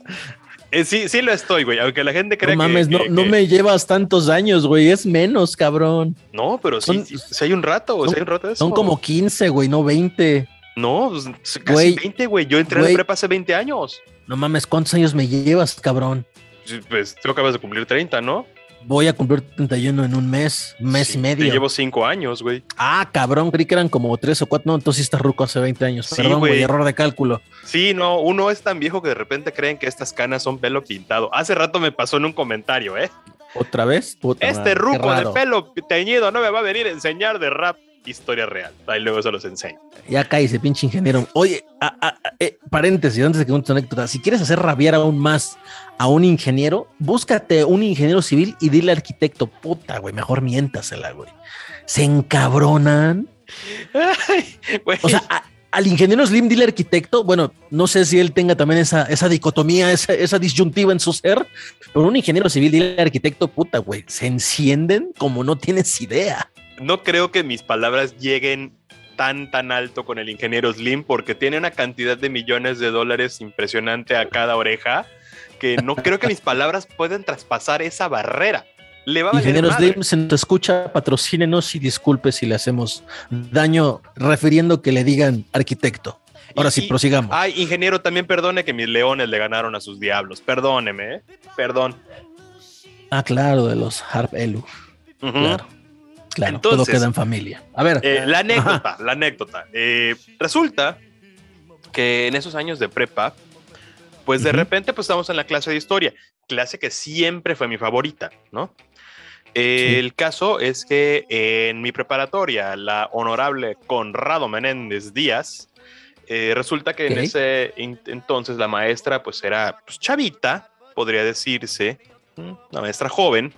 Eh, sí, sí lo estoy, güey. Aunque la gente crea no mames, no, no me llevas tantos años, güey. Es menos, cabrón. No, pero sí, si hay un rato, güey. Son, hay un rato eso. Son como 15, güey, no 20. No, pues, casi 20, güey. Yo entré la prepa hace 20 años. No mames, ¿cuántos años me llevas, cabrón? Pues tú acabas de cumplir 30, ¿no? Voy a cumplir 31 en un mes, mes y medio. llevo cinco años, güey. Ah, cabrón, creí que eran como tres o cuatro. No, entonces está ruco hace 20 años. Perdón, güey, error de cálculo. Sí, no, uno es tan viejo que de repente creen que estas canas son pelo pintado. Hace rato me pasó en un comentario, ¿eh? ¿Otra vez? este ruco de pelo teñido no me va a venir a enseñar de rap historia real. Ahí luego se los enseño. Ya cállese, pinche ingeniero. Oye, eh, paréntesis, antes de que cuentes tu anécdota, si quieres hacer rabiar aún más a un ingeniero, búscate un ingeniero civil y dile al arquitecto, puta, güey, mejor miéntasela, güey. Se encabronan. o sea, al ingeniero Slim, dile arquitecto, bueno, no sé si él tenga también esa, esa dicotomía, esa, esa disyuntiva en su ser, pero un ingeniero civil, dile arquitecto, puta, güey, se encienden como no tienes idea no creo que mis palabras lleguen tan tan alto con el ingeniero Slim porque tiene una cantidad de millones de dólares impresionante a cada oreja que no creo que mis palabras puedan traspasar esa barrera. Le va a ingeniero Slim, se nos escucha, patrocínenos y disculpe si le hacemos daño refiriendo que le digan arquitecto. Ahora sí, prosigamos. Ay, ingeniero, también perdone que mis leones le ganaron a sus diablos. Perdóneme, ¿eh? Perdón. Ah, claro, de los Harp Elu. Claro. Claro, todo queda en familia. A ver. Eh, la anécdota, la anécdota. Eh, resulta que en esos años de prepa, pues de repente pues estamos en la clase de historia, clase que siempre fue mi favorita, ¿no? El caso es que en mi preparatoria, la honorable Conrado Menéndez Díaz, Eh, resulta que en ese entonces la maestra pues era pues, chavita, podría decirse, una maestra joven,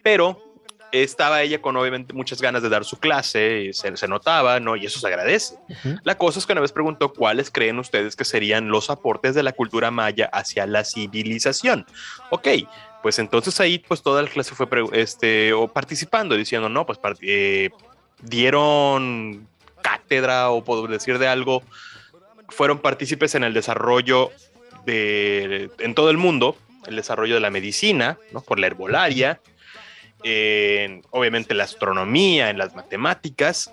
pero estaba ella con obviamente muchas ganas de dar su clase, y se, notaba, ¿no? Y eso se agradece. La cosa es que una vez preguntó cuáles creen ustedes que serían los aportes de la cultura maya hacia la civilización. Ok, pues entonces ahí pues toda la clase fue este, o participando, diciendo, no, pues eh, dieron cátedra o por decir de algo, fueron partícipes en el desarrollo de, en todo el mundo, el desarrollo de la medicina, ¿no? Por la herbolaria, en, obviamente la astronomía, en las matemáticas.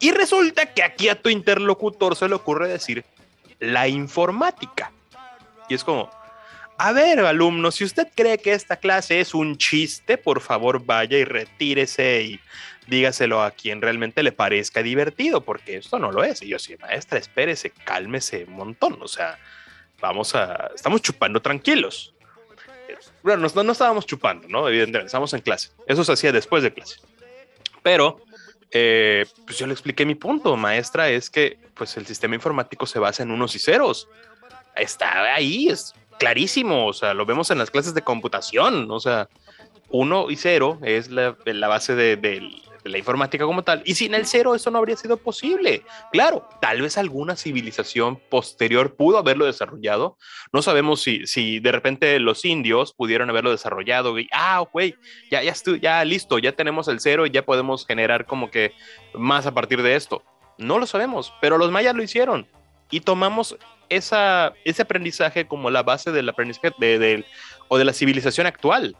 Y resulta que aquí a tu interlocutor se le ocurre decir la informática. Y es como, a ver, alumno, si usted cree que esta clase es un chiste, por favor vaya y retírese y dígaselo a quien realmente le parezca divertido, porque esto no lo es. Y yo sí, maestra, espérese, cálmese un montón. O sea, vamos a, estamos chupando tranquilos. Bueno, no, no estábamos chupando, ¿no? Evidentemente, estábamos en clase. Eso se hacía después de clase. Pero, eh, pues yo le expliqué mi punto, maestra, es que pues el sistema informático se basa en unos y ceros. Está ahí, es clarísimo, o sea, lo vemos en las clases de computación, o sea, uno y cero es la, base de, la informática como tal. Y sin el cero eso no habría sido posible. Claro, tal vez alguna civilización posterior pudo haberlo desarrollado. No sabemos si, si de repente los indios pudieron haberlo desarrollado y, ah, güey, ya, ya, ya listo, ya tenemos el cero y ya podemos generar como que más a partir de esto. No lo sabemos, pero los mayas lo hicieron y tomamos esa, ese aprendizaje como la base del aprendizaje de, o de la civilización actual.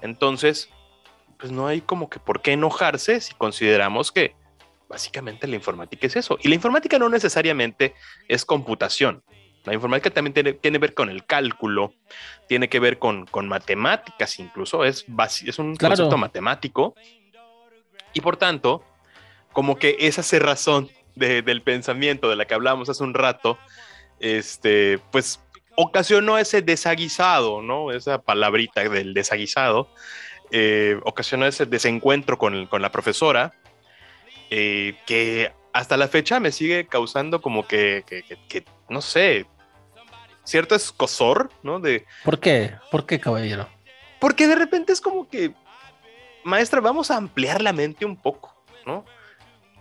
Entonces, pues no hay como que por qué enojarse si consideramos que básicamente la informática es eso. Y la informática no necesariamente es computación. La informática también tiene, que ver con el cálculo, tiene que ver con, con matemáticas incluso, es, es un concepto matemático. Y por tanto, como que esa cerrazón de, del pensamiento de la que hablamos hace un rato, este, pues ocasionó ese desaguisado, ¿no? Esa palabrita del desaguisado, eh, ocasionó ese desencuentro con, con la profesora, eh, que hasta la fecha me sigue causando como que, que, no sé, cierto escosor, ¿no? De, ¿Por qué? ¿Por qué, caballero? Porque de repente es como que, maestra, vamos a ampliar la mente un poco, ¿no?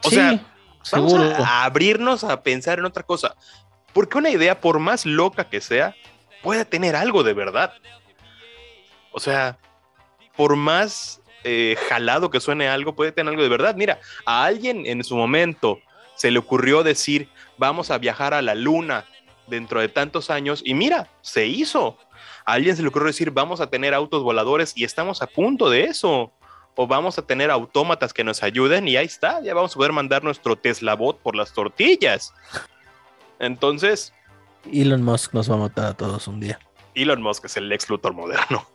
O sea, vamos a abrirnos a pensar en otra cosa. Porque una idea, por más loca que sea, puede tener algo de verdad. O sea, por más eh, jalado que suene algo, puede tener algo de verdad. Mira, a alguien en su momento se le ocurrió decir, vamos a viajar a la luna dentro de tantos años, y mira, se hizo. A alguien se le ocurrió decir, vamos a tener autos voladores y estamos a punto de eso. O vamos a tener autómatas que nos ayuden y ahí está, ya vamos a poder mandar nuestro Tesla bot por las tortillas. Entonces. Elon Musk nos va a matar a todos un día. Elon Musk es el ex Luthor moderno.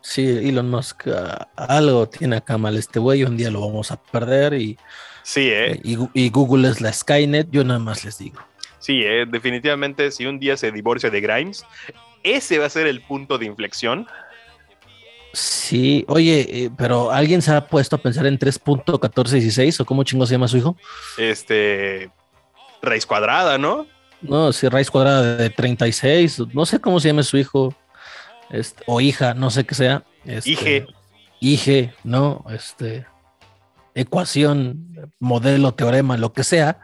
Sí, Elon Musk ah, algo tiene acá mal este güey, un día lo vamos a perder y, sí, ¿eh? y, Google es la Skynet, yo nada más les digo. Sí, ¿eh? definitivamente si un día se divorcia de Grimes, ese va a ser el punto de inflexión. Sí, oye, eh, pero ¿alguien se ha puesto a pensar en 3.1416 o cómo chingo se llama su hijo? Este, raíz cuadrada, ¿no? No, si raíz cuadrada de 36, no sé cómo se llama su hijo este, o hija, no sé qué sea. Este, Ige. ¿no? Este, ecuación, modelo, teorema, lo que sea.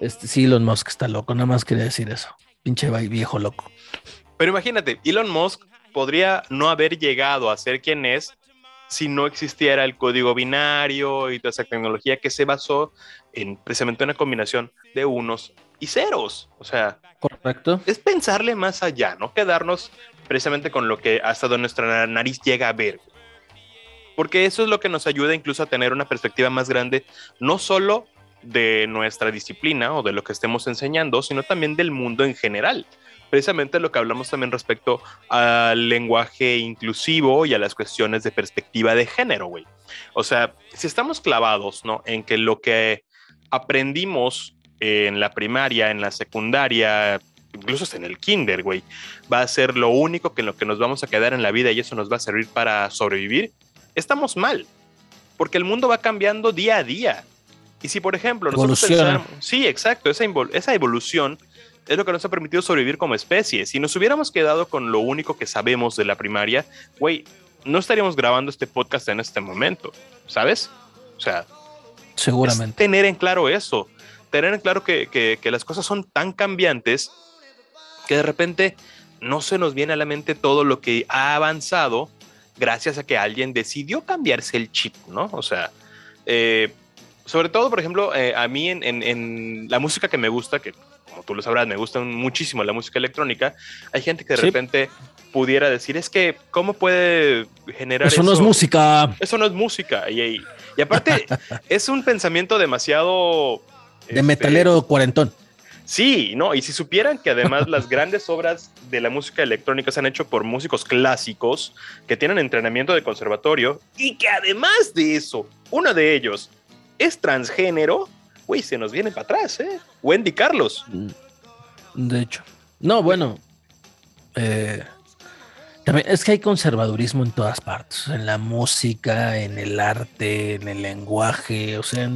Este, sí, Elon Musk está loco, nada más quería decir eso. Pinche viejo loco. Pero imagínate, Elon Musk podría no haber llegado a ser quien es si no existiera el código binario y toda esa tecnología que se basó en precisamente una combinación de unos y ceros. O sea, correcto. Es pensarle más allá, no quedarnos precisamente con lo que hasta donde nuestra nariz llega a ver. Porque eso es lo que nos ayuda incluso a tener una perspectiva más grande, no solo de nuestra disciplina o de lo que estemos enseñando, sino también del mundo en general. Precisamente lo que hablamos también respecto al lenguaje inclusivo y a las cuestiones de perspectiva de género, güey. O sea, si estamos clavados, ¿no? En que lo que aprendimos en la primaria, en la secundaria, incluso hasta en el kinder, güey, va a ser lo único que en lo que nos vamos a quedar en la vida y eso nos va a servir para sobrevivir, estamos mal, porque el mundo va cambiando día a día. Y si, por ejemplo, nosotros pensamos, sí, exacto, esa, esa evolución es lo que nos ha permitido sobrevivir como especie. Si nos hubiéramos quedado con lo único que sabemos de la primaria, güey, no estaríamos grabando este podcast en este momento, ¿sabes? O sea, seguramente. tener en claro eso, tener en claro que, que las cosas son tan cambiantes que de repente no se nos viene a la mente todo lo que ha avanzado gracias a que alguien decidió cambiarse el chip, ¿no? O sea, eh, sobre todo, por ejemplo, eh, a mí en, la música que me gusta, que como tú lo sabrás, me gusta muchísimo la música electrónica, hay gente que de repente pudiera decir, es que, ¿cómo puede generar eso? Eso no es música. Eso no es música. Y, y aparte, es un pensamiento demasiado... De este, metalero cuarentón. Sí, no, y si supieran que además las grandes obras de la música electrónica se han hecho por músicos clásicos que tienen entrenamiento de conservatorio y que además de eso, uno de ellos es transgénero, uy, se nos viene para atrás, ¿eh? Wendy Carlos. Mm, de hecho. No, bueno. Eh, también es que hay conservadurismo en todas partes, en la música, en el arte, en el lenguaje, o sea,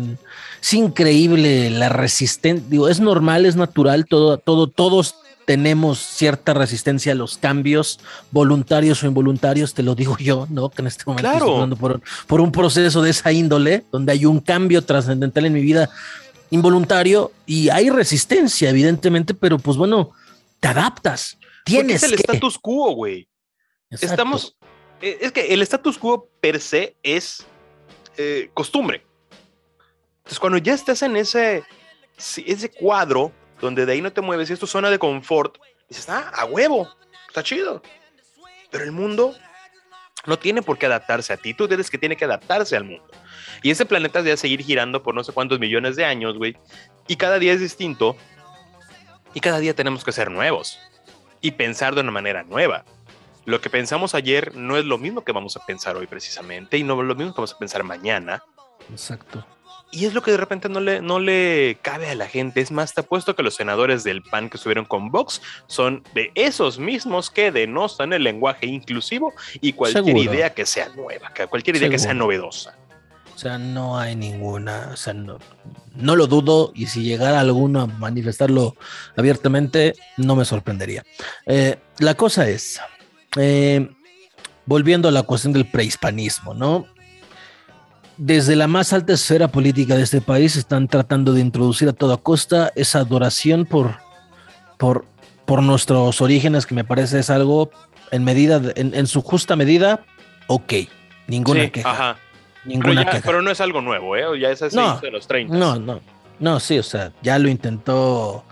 es increíble la resistencia, digo, es normal, es natural, todo, todo, todos tenemos cierta resistencia a los cambios, voluntarios o involuntarios, te lo digo yo, ¿no? Que en este momento estoy pasando por, por un proceso de esa índole, donde hay un cambio trascendental en mi vida involuntario y hay resistencia, evidentemente, pero pues bueno, te adaptas. Tienes es el status quo, güey. Estamos. Eh, es que el status quo per se es eh, costumbre. Entonces, cuando ya estás en ese, ese cuadro donde de ahí no te mueves y es tu zona de confort, dices, ah, a huevo, está chido. Pero el mundo no tiene por qué adaptarse a ti, tú eres que tiene que adaptarse al mundo. Y ese planeta debe seguir girando por no sé cuántos millones de años, güey. Y cada día es distinto. Y cada día tenemos que ser nuevos. Y pensar de una manera nueva lo que pensamos ayer no es lo mismo que vamos a pensar hoy precisamente y no es lo mismo que vamos a pensar mañana. Exacto. Y es lo que de repente no le, no le cabe a la gente. Es más, te apuesto que los senadores del PAN que estuvieron con Vox son de esos mismos que denostan el lenguaje inclusivo y cualquier idea que sea nueva, cualquier idea que sea novedosa. O sea, no hay ninguna, o sea, no, no lo dudo y si llegara alguno a manifestarlo abiertamente, no me sorprendería. Eh, la cosa es, eh, volviendo a la cuestión del prehispanismo, ¿no? Desde la más alta esfera política de este país están tratando de introducir a toda costa esa adoración por, por, por nuestros orígenes, que me parece es algo en medida, en, su justa medida, ok, ninguna queja. Ninguna pero, pero no es algo nuevo, ¿eh? Ya es así de los 30. No, no, no, sí, o sea, ya lo intentó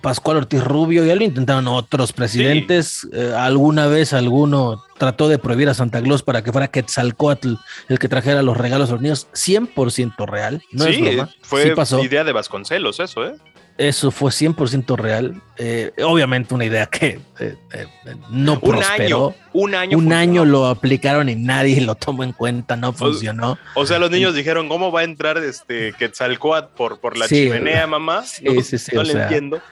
Pascual Ortiz Rubio, ya lo intentaron otros presidentes. Eh, alguna vez alguno trató de prohibir a Santa Claus para que fuera Quetzalcoatl el que trajera los regalos a los niños. 100% real. No sí, es broma. fue idea de Vasconcelos, eso, ¿eh? Eso fue 100% real. Eh, obviamente una idea que eh, eh, no prosperó. un año. Un año lo aplicaron y nadie lo tomó en cuenta, no funcionó. O, sea, los niños dijeron, ¿cómo va a entrar este Quetzalcoatl por, por la chimenea, mamá? Sí, no, sí, sí, no le entiendo.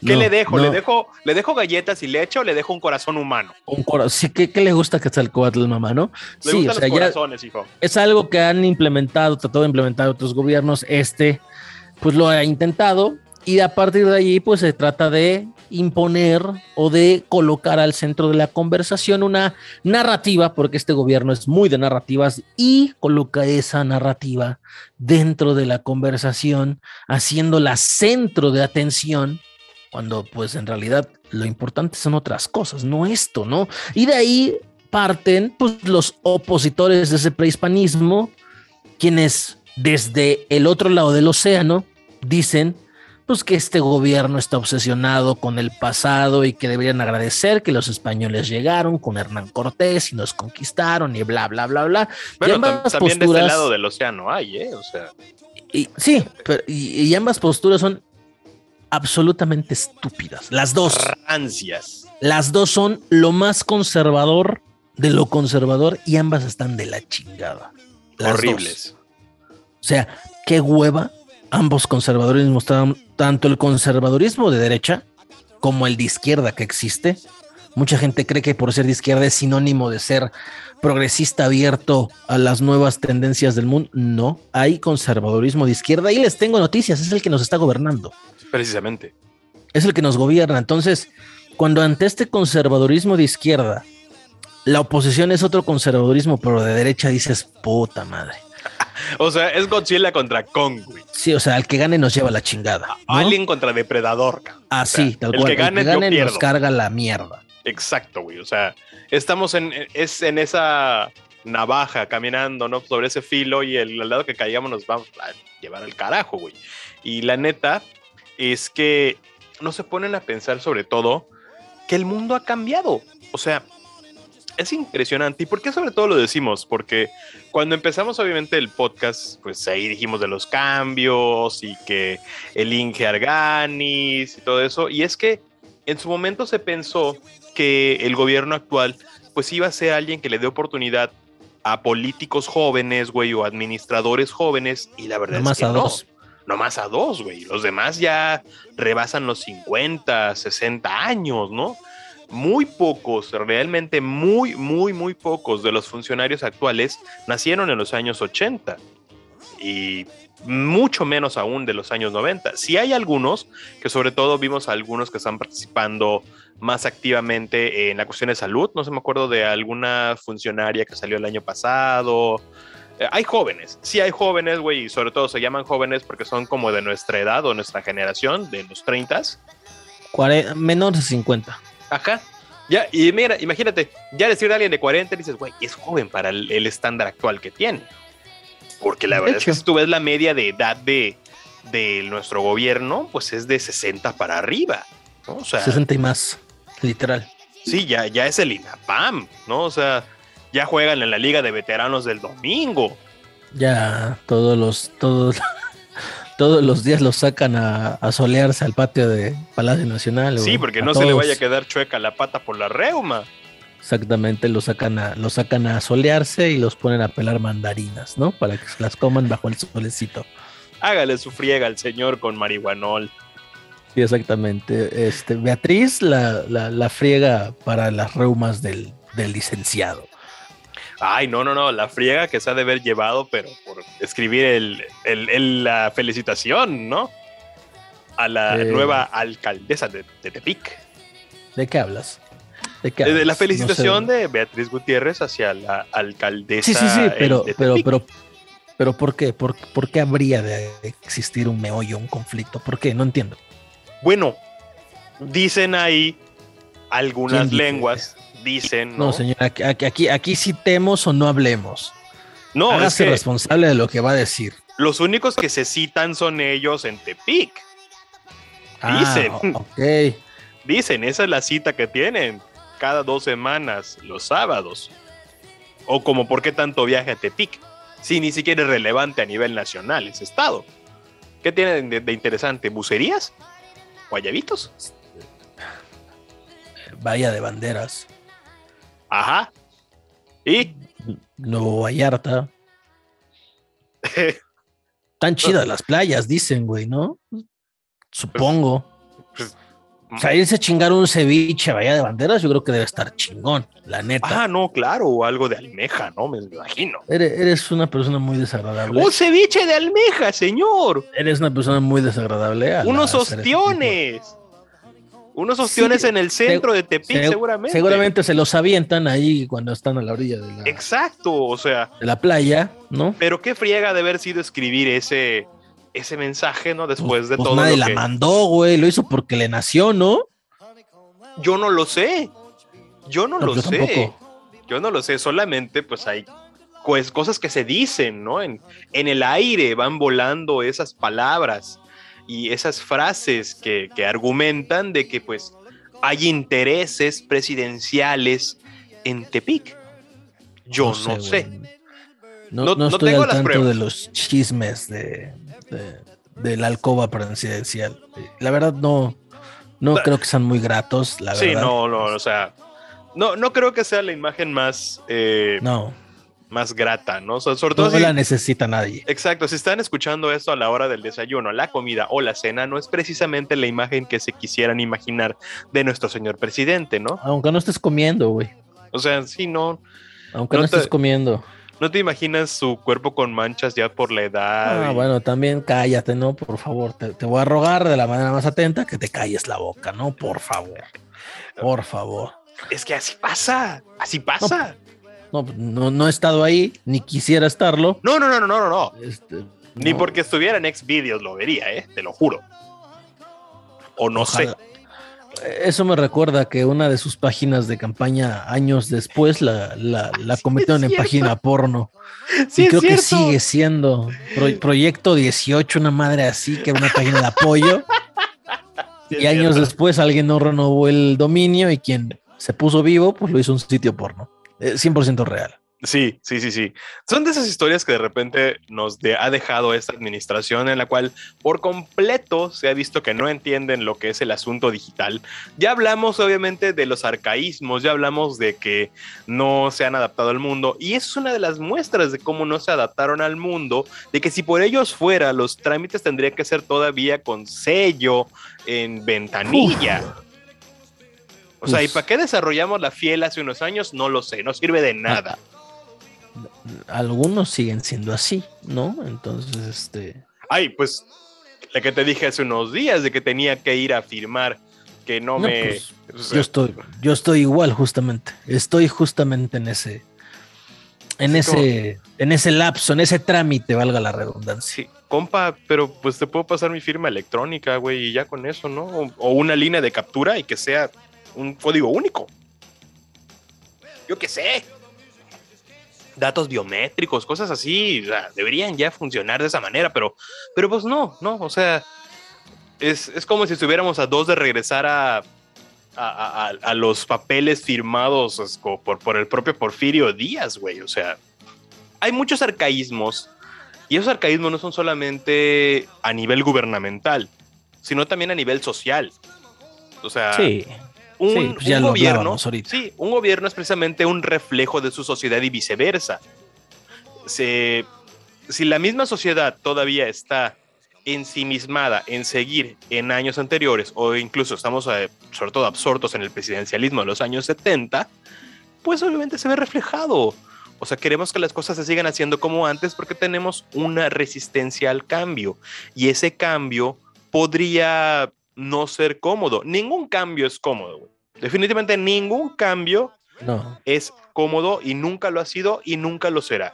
¿Qué le dejo? ¿Le dejo? ¿Le dejo galletas y leche o le dejo un corazón humano? Un corazón. Sí, ¿qué, ¿qué, le gusta Quetzalcoatl, mamá, no? Le sí, gustan los corazones, hijo. Es algo que han implementado, tratado de implementar otros gobiernos. Este, pues lo ha intentado y a partir de allí, pues se trata de imponer o de colocar al centro de la conversación una narrativa, porque este gobierno es muy de narrativas, y coloca esa narrativa dentro de la conversación, haciéndola centro de atención, cuando pues en realidad lo importante son otras cosas, no esto, ¿no? Y de ahí parten pues los opositores de ese prehispanismo, quienes desde el otro lado del océano dicen pues que este gobierno está obsesionado con el pasado y que deberían agradecer que los españoles llegaron con Hernán Cortés y nos conquistaron y bla, bla, bla, bla. Bueno, también de este lado del océano hay, ¿eh? O sea. Y, sí, pero, y, ambas posturas son absolutamente estúpidas. Las dos. Rancias. Las dos son lo más conservador de lo conservador y ambas están de la chingada. Horribles. O sea, qué hueva ambos conservadores mostraron tanto el conservadurismo de derecha como el de izquierda que existe. Mucha gente cree que por ser de izquierda es sinónimo de ser progresista abierto a las nuevas tendencias del mundo. No, hay conservadurismo de izquierda y les tengo noticias, es el que nos está gobernando. Precisamente. Es el que nos gobierna. Entonces, cuando ante este conservadurismo de izquierda, la oposición es otro conservadurismo, pero de derecha dices, puta madre. o sea, es Godzilla contra Kong, güey. Sí, o sea, el que gane nos lleva la chingada. Alien contra Depredador. Ah, sí, tal el Que gane, el que gane nos carga la mierda. Exacto, güey. O sea, estamos en, es en esa navaja caminando, ¿no? Sobre ese filo y el al lado que caigamos nos va a llevar al carajo, güey. Y la neta es que no se ponen a pensar sobre todo que el mundo ha cambiado. O sea, es impresionante. ¿Y por qué sobre todo lo decimos? Porque cuando empezamos obviamente el podcast, pues ahí dijimos de los cambios y que el Inge Arganis y todo eso. Y es que en su momento se pensó que el gobierno actual pues iba a ser alguien que le dé oportunidad a políticos jóvenes, güey, o administradores jóvenes, y la verdad es que a no. Dos. No más a dos, güey. Los demás ya rebasan los 50, 60 años, ¿no? Muy pocos, realmente muy, muy, muy pocos de los funcionarios actuales nacieron en los años 80. Y mucho menos aún de los años 90. Si hay algunos, que sobre todo vimos a algunos que están participando más activamente en la cuestión de salud, no se me acuerdo de alguna funcionaria que salió el año pasado. Eh, hay jóvenes, sí hay jóvenes, güey, y sobre todo se llaman jóvenes porque son como de nuestra edad o nuestra generación, de los 30. Menos de 50. Ajá. Ya, y mira, imagínate, ya decir a alguien de 40 dices, güey, es joven para el estándar actual que tiene. Porque la verdad es que si tú ves la media de edad de, de nuestro gobierno, pues es de 60 para arriba. ¿no? O sea, 60 y más, literal. Sí, ya, ya es el INAPAM, ¿no? O sea, ya juegan en la Liga de Veteranos del domingo. Ya, todos los, todos, todos los días los sacan a, solearse al patio de Palacio Nacional. Sí, porque no se le vaya a quedar chueca la pata por la reuma. Exactamente, los sacan a, los sacan a solearse y los ponen a pelar mandarinas, ¿no? Para que las coman bajo el solecito. Hágale su friega al señor con marihuanol. Sí, exactamente. Este, Beatriz la, la, friega para las reumas del, licenciado. Ay, no, no, no, la friega que se ha de haber llevado, pero por escribir el, la felicitación, ¿no? A la eh. nueva alcaldesa de Tepic. ¿De qué hablas? ¿De, la felicitación de Beatriz Gutiérrez hacia la alcaldesa. Sí, sí, sí, pero, pero, pero, pero, ¿por qué? ¿Por, qué habría de existir un meollo, un conflicto? ¿Por qué? No entiendo. Bueno, dicen ahí algunas lenguas, dicen. No, señora, aquí, aquí, aquí citemos o no hablemos. No, Hágase es responsable de lo que va a decir. Los únicos que se citan son ellos en Tepic. Ah, dicen. ok. Dicen, esa es la cita que tienen cada dos semanas, los sábados. O como por qué tanto viaje a Tepic, si ni siquiera es relevante a nivel nacional ese estado. ¿Qué tiene de, interesante? ¿Bucerías? ¿Guayabitos? Vaya de banderas. Ajá. ¿Y? Nuevo Vallarta. Tan chidas las playas, dicen, güey, ¿no? Supongo. Pues, o sea, irse a chingar un ceviche vaya de banderas, yo creo que debe estar chingón, la neta. Ah, no, claro, o algo de almeja, ¿no? Me imagino. Eres, una persona muy desagradable. ¡Un ceviche de almeja, señor! Eres una persona muy desagradable. Unos ostiones. Unos ostiones en el centro de Tepic, seguramente. Seguramente se los avientan ahí cuando están a la orilla de la. Exacto, o sea. De la playa, ¿no? Pero qué friega de haber sido escribir ese ese mensaje, ¿no? Después pues, de pues todo. Nadie la mandó, güey. Lo hizo porque le nació, ¿no? Yo no lo sé. Yo no, lo sé. Yo no lo sé. Solamente, pues hay pues, cosas que se dicen, ¿no? En, en el aire van volando esas palabras y esas frases que, argumentan de que, pues, hay intereses presidenciales en Tepic. Yo no sé. No, no, estoy al tanto de los chismes de, de, la alcoba presidencial. La verdad no, no creo que sean muy gratos, la sí, verdad. Sí, no, no, o sea, no, no creo que sea la imagen más... Eh, no. Más grata, ¿no? sobre todo no la necesita nadie. Exacto, si están escuchando esto a la hora del desayuno, la comida o la cena, no es precisamente la imagen que se quisieran imaginar de nuestro señor presidente, ¿no? Aunque no estés comiendo, güey. O sea, sí, no. Aunque no, estés comiendo. ¿No te imaginas su cuerpo con manchas ya por la edad? Ah, bueno, también cállate, ¿no? Por favor, te, te, voy a rogar de la manera más atenta que te calles la boca, ¿no? Por favor. Por favor. Es que así pasa, así pasa. No, no, no he estado ahí, ni quisiera estarlo. No, no, no, no, no, no. Este, ni porque estuviera en Xvideos lo vería, ¿eh? Te lo juro. O no sé. Eso me recuerda que una de sus páginas de campaña años después la, la, la convirtieron en página porno. Sí, y creo que sigue siendo Proyecto 18, una madre así, que era una página de apoyo. y años después alguien no renovó el dominio y quien se puso vivo, pues lo hizo un sitio porno. 100% real. Sí, sí, sí, sí. Son de esas historias que de repente nos ha dejado esta administración en la cual por completo se ha visto que no entienden lo que es el asunto digital. Ya hablamos obviamente de los arcaísmos, ya hablamos de que no se han adaptado al mundo y es una de las muestras de cómo no se adaptaron al mundo, de que si por ellos fuera los trámites tendrían que ser todavía con sello en ventanilla. O sea, ¿y para qué desarrollamos la fiel hace unos años? No lo sé, no sirve de nada. Algunos siguen siendo así, ¿no? Entonces, este. Ay, pues la que te dije hace unos días de que tenía que ir a firmar que no, me. Pues, yo estoy, yo estoy igual, justamente. Estoy justamente en ese. En ese, en ese lapso, en ese trámite, valga la redundancia. Sí, compa, pero pues te puedo pasar mi firma electrónica, güey, y ya con eso, ¿no? o una línea de captura y que sea un código único. Yo qué sé. Datos biométricos, cosas así, deberían ya funcionar de esa manera, pero, pero pues no, no, o sea, es, como si estuviéramos a dos de regresar a, a, los papeles firmados por, por el propio Porfirio Díaz, güey, o sea, hay muchos arcaísmos y esos arcaísmos no son solamente a nivel gubernamental, sino también a nivel social. O sea, sí. Un, pues gobierno, sí, un gobierno es precisamente un reflejo de su sociedad y viceversa. si la misma sociedad todavía está ensimismada en seguir en años anteriores o incluso estamos eh, sobre todo absortos en el presidencialismo de los años 70, pues obviamente se ve reflejado. O sea, queremos que las cosas se sigan haciendo como antes porque tenemos una resistencia al cambio y ese cambio podría no ser cómodo. Ningún cambio es cómodo. Definitivamente ningún cambio es cómodo y nunca lo ha sido y nunca lo será.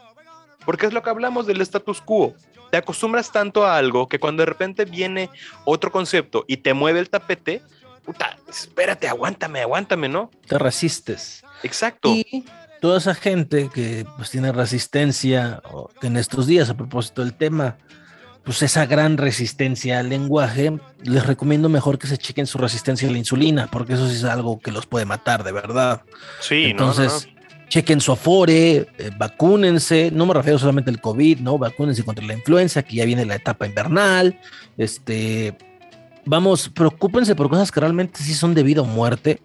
Porque es lo que hablamos del status quo. Te acostumbras tanto a algo que cuando de repente viene otro concepto y te mueve el tapete, puta, espérate, aguántame, aguántame, ¿no? Te resistes. Exacto. Y toda esa gente que pues tiene resistencia, o que en estos días, a propósito del tema, pues esa gran resistencia al lenguaje, les recomiendo mejor que se chequen su resistencia a la insulina, porque eso sí es algo que los puede matar, de verdad. Sí, entonces, chequen su afore, eh, vacúnense, no me refiero solamente al COVID, ¿no? Vacúnense contra la influenza, que ya viene la etapa invernal, este, vamos, preocúpense por cosas que realmente sí son de vida o muerte,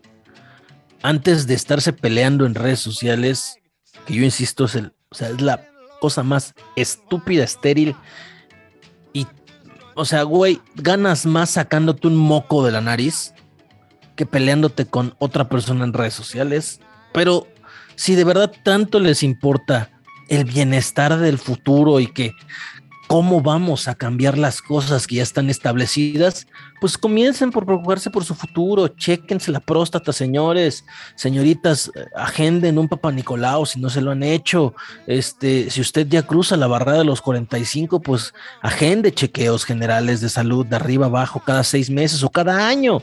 antes de estarse peleando en redes sociales, que yo insisto, es, el, o sea, es la cosa más estúpida, estéril o sea, güey, ganas más sacándote un moco de la nariz que peleándote con otra persona en redes sociales. Pero si de verdad tanto les importa el bienestar del futuro y que cómo vamos a cambiar las cosas que ya están establecidas, pues comiencen por preocuparse por su futuro, chequense la próstata, señores, señoritas, eh, agenden un Papa Nicolau si no se lo han hecho, este, si usted ya cruza la barrera de los 45, pues agende chequeos generales de salud de arriba abajo cada seis meses o cada año,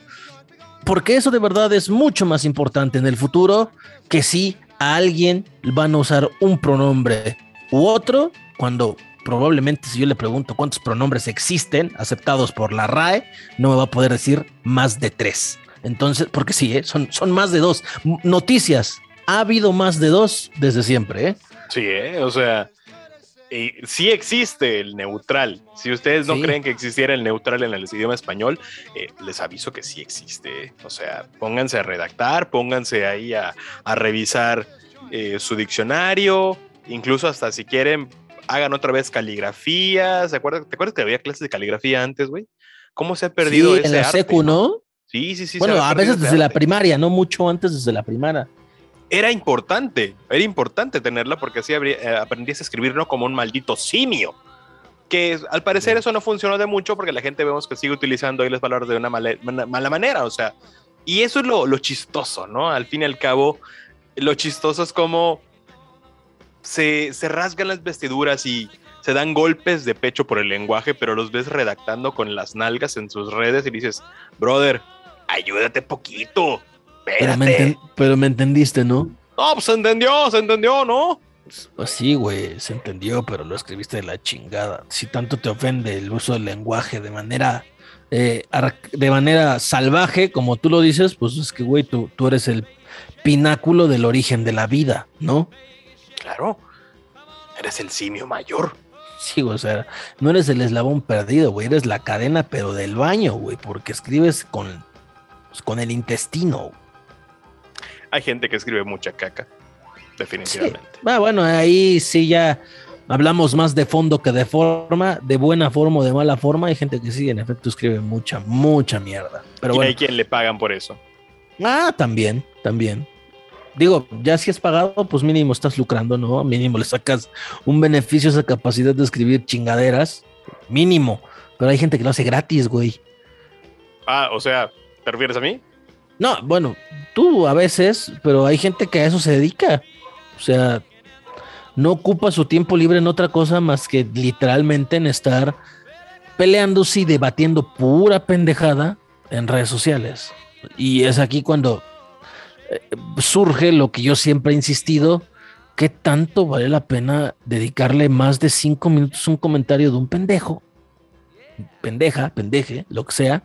porque eso de verdad es mucho más importante en el futuro que si a alguien van a usar un pronombre u otro cuando probablemente si yo le pregunto cuántos pronombres existen aceptados por la RAE, no me va a poder decir más de tres. Entonces, porque sí, ¿eh? son, son más de dos. Noticias, ha habido más de dos desde siempre. ¿eh? Sí, ¿eh? o sea, sí existe el neutral. Si ustedes no creen que existiera el neutral en el idioma español, eh, les aviso que sí existe. O sea, pónganse a redactar, pónganse ahí a, revisar su diccionario, incluso hasta si quieren hagan otra vez caligrafía. ¿Se acuerdan? ¿Te acuerdas que había clases de caligrafía antes, güey? ¿Cómo se ha perdido sí, en la secu, ¿no? Sí, sí, sí. Bueno, a veces desde la primaria, no mucho antes desde la primaria. era importante, era importante tenerla porque así eh, aprendías a escribir no como un maldito simio. Que al parecer eso no funcionó de mucho porque la gente vemos que sigue utilizando ahí las palabras de una mala, manera, o sea, y eso es lo, lo, chistoso, ¿no? Al fin y al cabo, lo chistoso es como se, se rasgan las vestiduras y se dan golpes de pecho por el lenguaje, pero los ves redactando con las nalgas en sus redes y dices, brother, ayúdate poquito. Pero me, pero me, entendiste, ¿no? No, pues se entendió, se entendió, ¿no? Pues sí, güey, se entendió, pero lo escribiste de la chingada. Si tanto te ofende el uso del lenguaje de manera, eh, de manera salvaje, como tú lo dices, pues es que, güey, tú, tú eres el pináculo del origen de la vida, ¿no? Claro, eres el simio mayor. Sí, o sea, no eres el eslabón perdido, güey, eres la cadena, pero del baño, güey, porque escribes con, pues, con el intestino. Hay gente que escribe mucha caca, definitivamente. Ah, bueno, ahí sí ya hablamos más de fondo que de forma, de buena forma o de mala forma. Hay gente que sí, en efecto, escribe mucha, mucha mierda. Pero y hay quien le pagan por eso. Ah, también, también digo, ya si es pagado, pues mínimo estás lucrando, ¿no? Mínimo le sacas un beneficio a esa capacidad de escribir chingaderas, mínimo. Pero hay gente que lo hace gratis, güey. Ah, o sea, ¿te refieres a mí? No, bueno, tú a veces, pero hay gente que a eso se dedica. O sea, no ocupa su tiempo libre en otra cosa más que literalmente en estar peleándose y debatiendo pura pendejada en redes sociales. Y es aquí cuando surge lo que yo siempre he insistido, ¿qué tanto vale la pena dedicarle más de cinco minutos a un comentario de un pendejo? Pendeja, pendeje, lo que sea,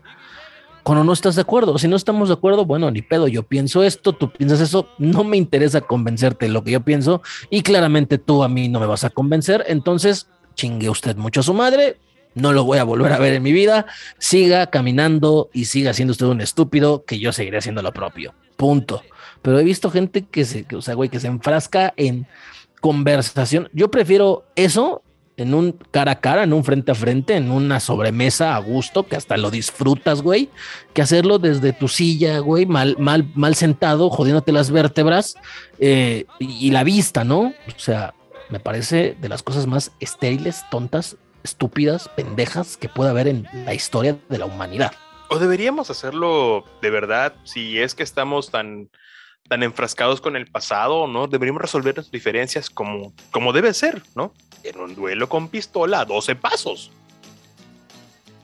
cuando no estás de acuerdo. Si no estamos de acuerdo, bueno, ni pedo, yo pienso esto, tú piensas eso, no me interesa convencerte de lo que yo pienso y claramente tú a mí no me vas a convencer, entonces chingue usted mucho a su madre, no lo voy a volver a ver en mi vida, siga caminando y siga siendo usted un estúpido que yo seguiré haciendo lo propio. Punto. Pero he visto gente que se, o sea, güey, que se enfrasca en conversación. Yo prefiero eso en un cara a cara, en un frente a frente, en una sobremesa a gusto, que hasta lo disfrutas, güey, que hacerlo desde tu silla, güey, mal, mal, mal sentado, jodiéndote las vértebras eh, y, la vista, ¿no? O sea, me parece de las cosas más estériles, tontas, estúpidas, pendejas que pueda haber en la historia de la humanidad. O deberíamos hacerlo de verdad si es que estamos tan tan enfrascados con el pasado, ¿no? Deberíamos resolver las diferencias como, como debe ser, ¿no? En un duelo con pistola a 12 pasos.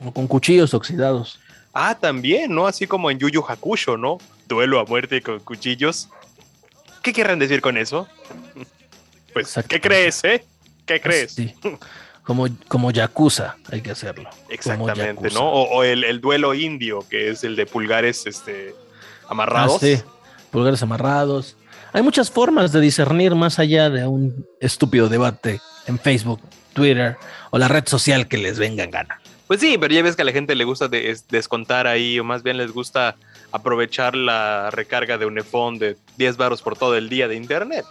O con cuchillos oxidados. Ah, también, ¿no? Así como en Yuyu Hakusho, ¿no? Duelo a muerte con cuchillos. ¿Qué querrán decir con eso? Pues, ¿qué crees, eh? ¿Qué crees? Sí. Como, como Yakuza, hay que hacerlo. Exactamente, ¿no? O, el, el, duelo indio, que es el de pulgares este, amarrados. Ah, sí pulgares amarrados. Hay muchas formas de discernir más allá de un estúpido debate en Facebook, Twitter o la red social que les venga en gana. Pues sí, pero ya ves que a la gente le gusta descontar ahí, o más bien les gusta aprovechar la recarga de un iPhone de 10 baros por todo el día de internet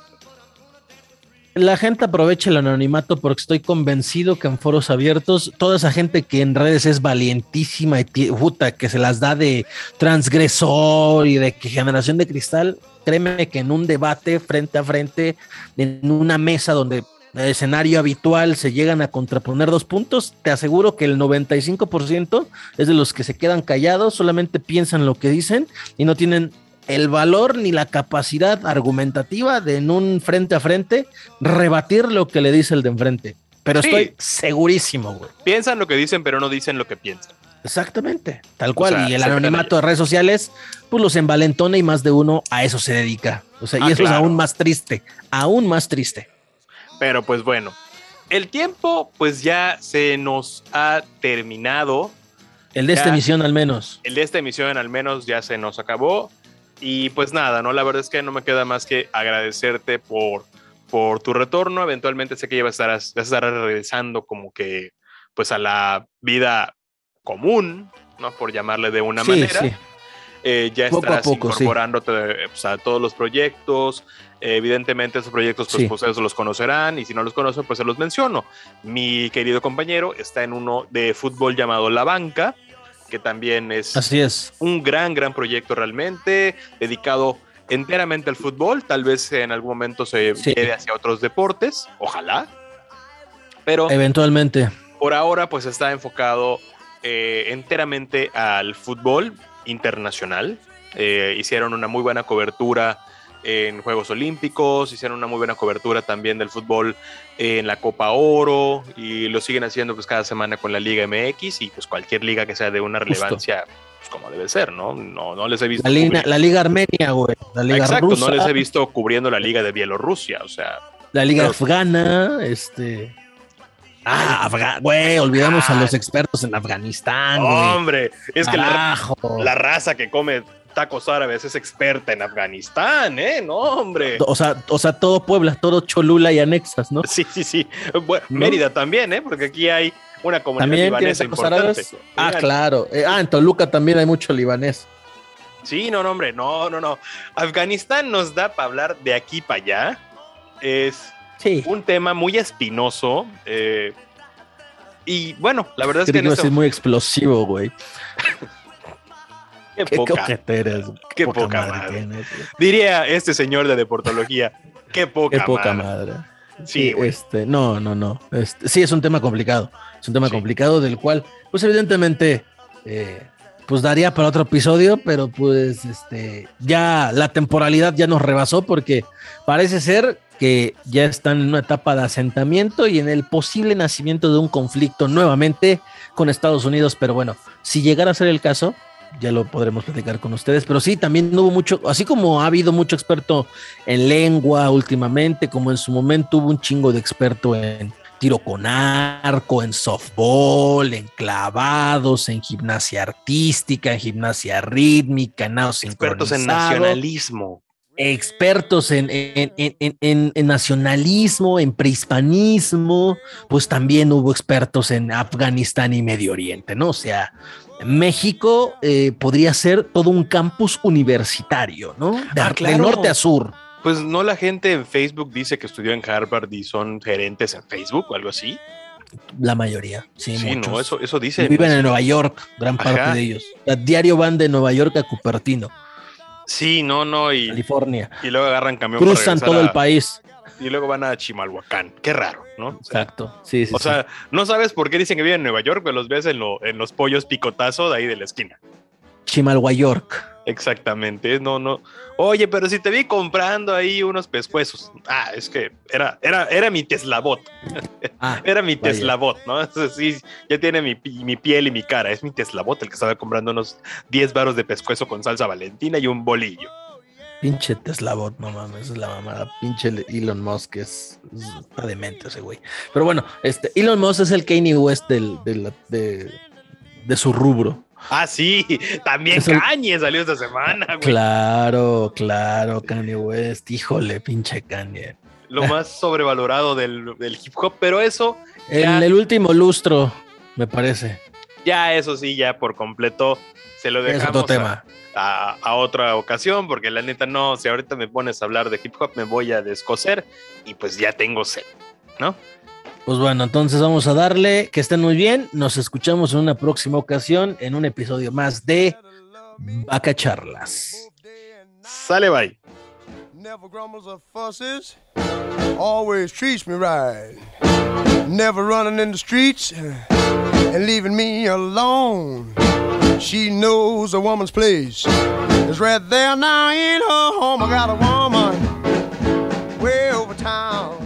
la gente aprovecha el anonimato porque estoy convencido que en foros abiertos, toda esa gente que en redes es valientísima y puta, que se las da de transgresor y de que generación de cristal, créeme que en un debate frente a frente, en una mesa donde escenario habitual se llegan a contraponer dos puntos, te aseguro que el 95% es de los que se quedan callados, solamente piensan lo que dicen y no tienen el valor ni la capacidad argumentativa de en un frente a frente rebatir lo que le dice el de enfrente. Pero estoy segurísimo, güey. Piensan lo que dicen, pero no dicen lo que piensan. Exactamente, tal cual. y el anonimato de redes sociales, pues los envalentona y más de uno a eso se dedica. O sea, y ah, eso es aún más triste, aún más triste. Pero pues bueno, el tiempo pues ya se nos ha terminado. El de esta emisión al menos. El de esta emisión al menos ya se nos acabó. Y pues nada, ¿no? La verdad es que no me queda más que agradecerte por, por tu retorno. Eventualmente sé que ya vas a estar, regresando como que pues a la vida común, ¿no? Por llamarle de una manera. Sí. Eh, ya estarás incorporándote pues, a todos los proyectos. evidentemente, esos proyectos, pues, pues, ustedes los conocerán y si no los conocen, pues se los menciono. Mi querido compañero está en uno de fútbol llamado La Banca, que también es, Así es. un gran, gran proyecto realmente, dedicado enteramente al fútbol, tal vez en algún momento se lleve hacia otros deportes, ojalá. Pero eventualmente. Por ahora, pues está enfocado eh, enteramente al fútbol internacional. Eh, hicieron una muy buena cobertura en Juegos Olímpicos, hicieron una muy buena cobertura también del fútbol en la Copa Oro y lo siguen haciendo pues cada semana con la Liga MX y pues cualquier liga que sea de una relevancia pues, como debe ser, ¿no? No, no les he visto. La, Liga Armenia, güey. La Liga Exacto, no les he visto cubriendo la Liga de Bielorrusia, o sea. La Liga Afgana, este. Ah, güey, olvidamos a los expertos en Afganistán. Hombre, es que la, la, raza que come tacos árabes es experta en Afganistán, ¿eh? No, hombre. O sea, o sea, todo Puebla, todo Cholula y anexas, ¿no? Sí, sí, sí. Mérida también, ¿eh? Porque aquí hay una comunidad libanesa importante. Ah, claro. Eh, ah, en Toluca también hay mucho libanés. Sí, no, no, hombre, no, no, no. Afganistán nos da para hablar de aquí para allá. Es un tema muy espinoso. Eh, y bueno, la verdad es que. es muy explosivo, güey. Qué, poca. Qué, poca, madre. Diría este señor de deportología. Qué poca, qué poca madre. Sí, este, no, no, no. Este, sí, es un tema complicado. Es un tema complicado del cual, pues evidentemente, eh, pues daría para otro episodio, pero pues este, ya la temporalidad ya nos rebasó porque parece ser que ya están en una etapa de asentamiento y en el posible nacimiento de un conflicto nuevamente con Estados Unidos. Pero bueno, si llegara a ser el caso, ya lo podremos platicar con ustedes. Pero sí, también hubo mucho, así como ha habido mucho experto en lengua últimamente, como en su momento hubo un chingo de experto en tiro con arco, en softball, en clavados, en gimnasia artística, en gimnasia rítmica, en Expertos en nacionalismo. Expertos en, en, en, en, nacionalismo, en prehispanismo, pues también hubo expertos en Afganistán y Medio Oriente, ¿no? O sea, México eh, podría ser todo un campus universitario, ¿no? De, ah, norte a sur. Pues no la gente en Facebook dice que estudió en Harvard y son gerentes en Facebook o algo así. La mayoría, sí. Sí, no, eso, eso dice. Viven en Nueva York, gran parte de ellos. A diario van de Nueva York a Cupertino. Sí, no, no. Y, California. Y luego agarran camión. Cruzan todo el país y luego van a Chimalhuacán. Qué raro, ¿no? Exacto. Sí, sí. O sea, no sabes por qué dicen que viven en Nueva York, pero los ves en, en los pollos picotazo de ahí de la esquina. Chimalhuayork. Exactamente, no, no. Oye, pero si te vi comprando ahí unos pescuezos. Ah, es que era, era, era mi Teslabot. Ah, era mi Teslabot, ¿no? sí, ya tiene mi, mi, piel y mi cara. Es mi Teslabot el que estaba comprando unos 10 baros de pescuezo con salsa valentina y un bolillo. Pinche Teslabot, no mames, es la mamada. Pinche Elon Musk es, está demente ese güey. Pero bueno, este, Elon Musk es el Kanye West del, de, de, su rubro. Ah, sí, también Kanye salió esta semana, güey. Claro, claro, Kanye West. Híjole, pinche Kanye. Lo más sobrevalorado del, hip hop, pero eso. En el último lustro, me parece. Ya, eso sí, ya por completo se lo dejamos. Es otro tema a, otra ocasión, porque la neta no, si ahorita me pones a hablar de hip hop me voy a descoser y pues ya tengo sed, ¿no? Pues bueno, entonces vamos a darle, que estén muy bien, nos escuchamos en una próxima ocasión, en un episodio más de Vaca Charlas. Sale, bye. Never grumbles or fusses, always treats me right. Never running in the streets and leaving me alone. She knows a woman's place is right there now in her home. I got a woman way over town.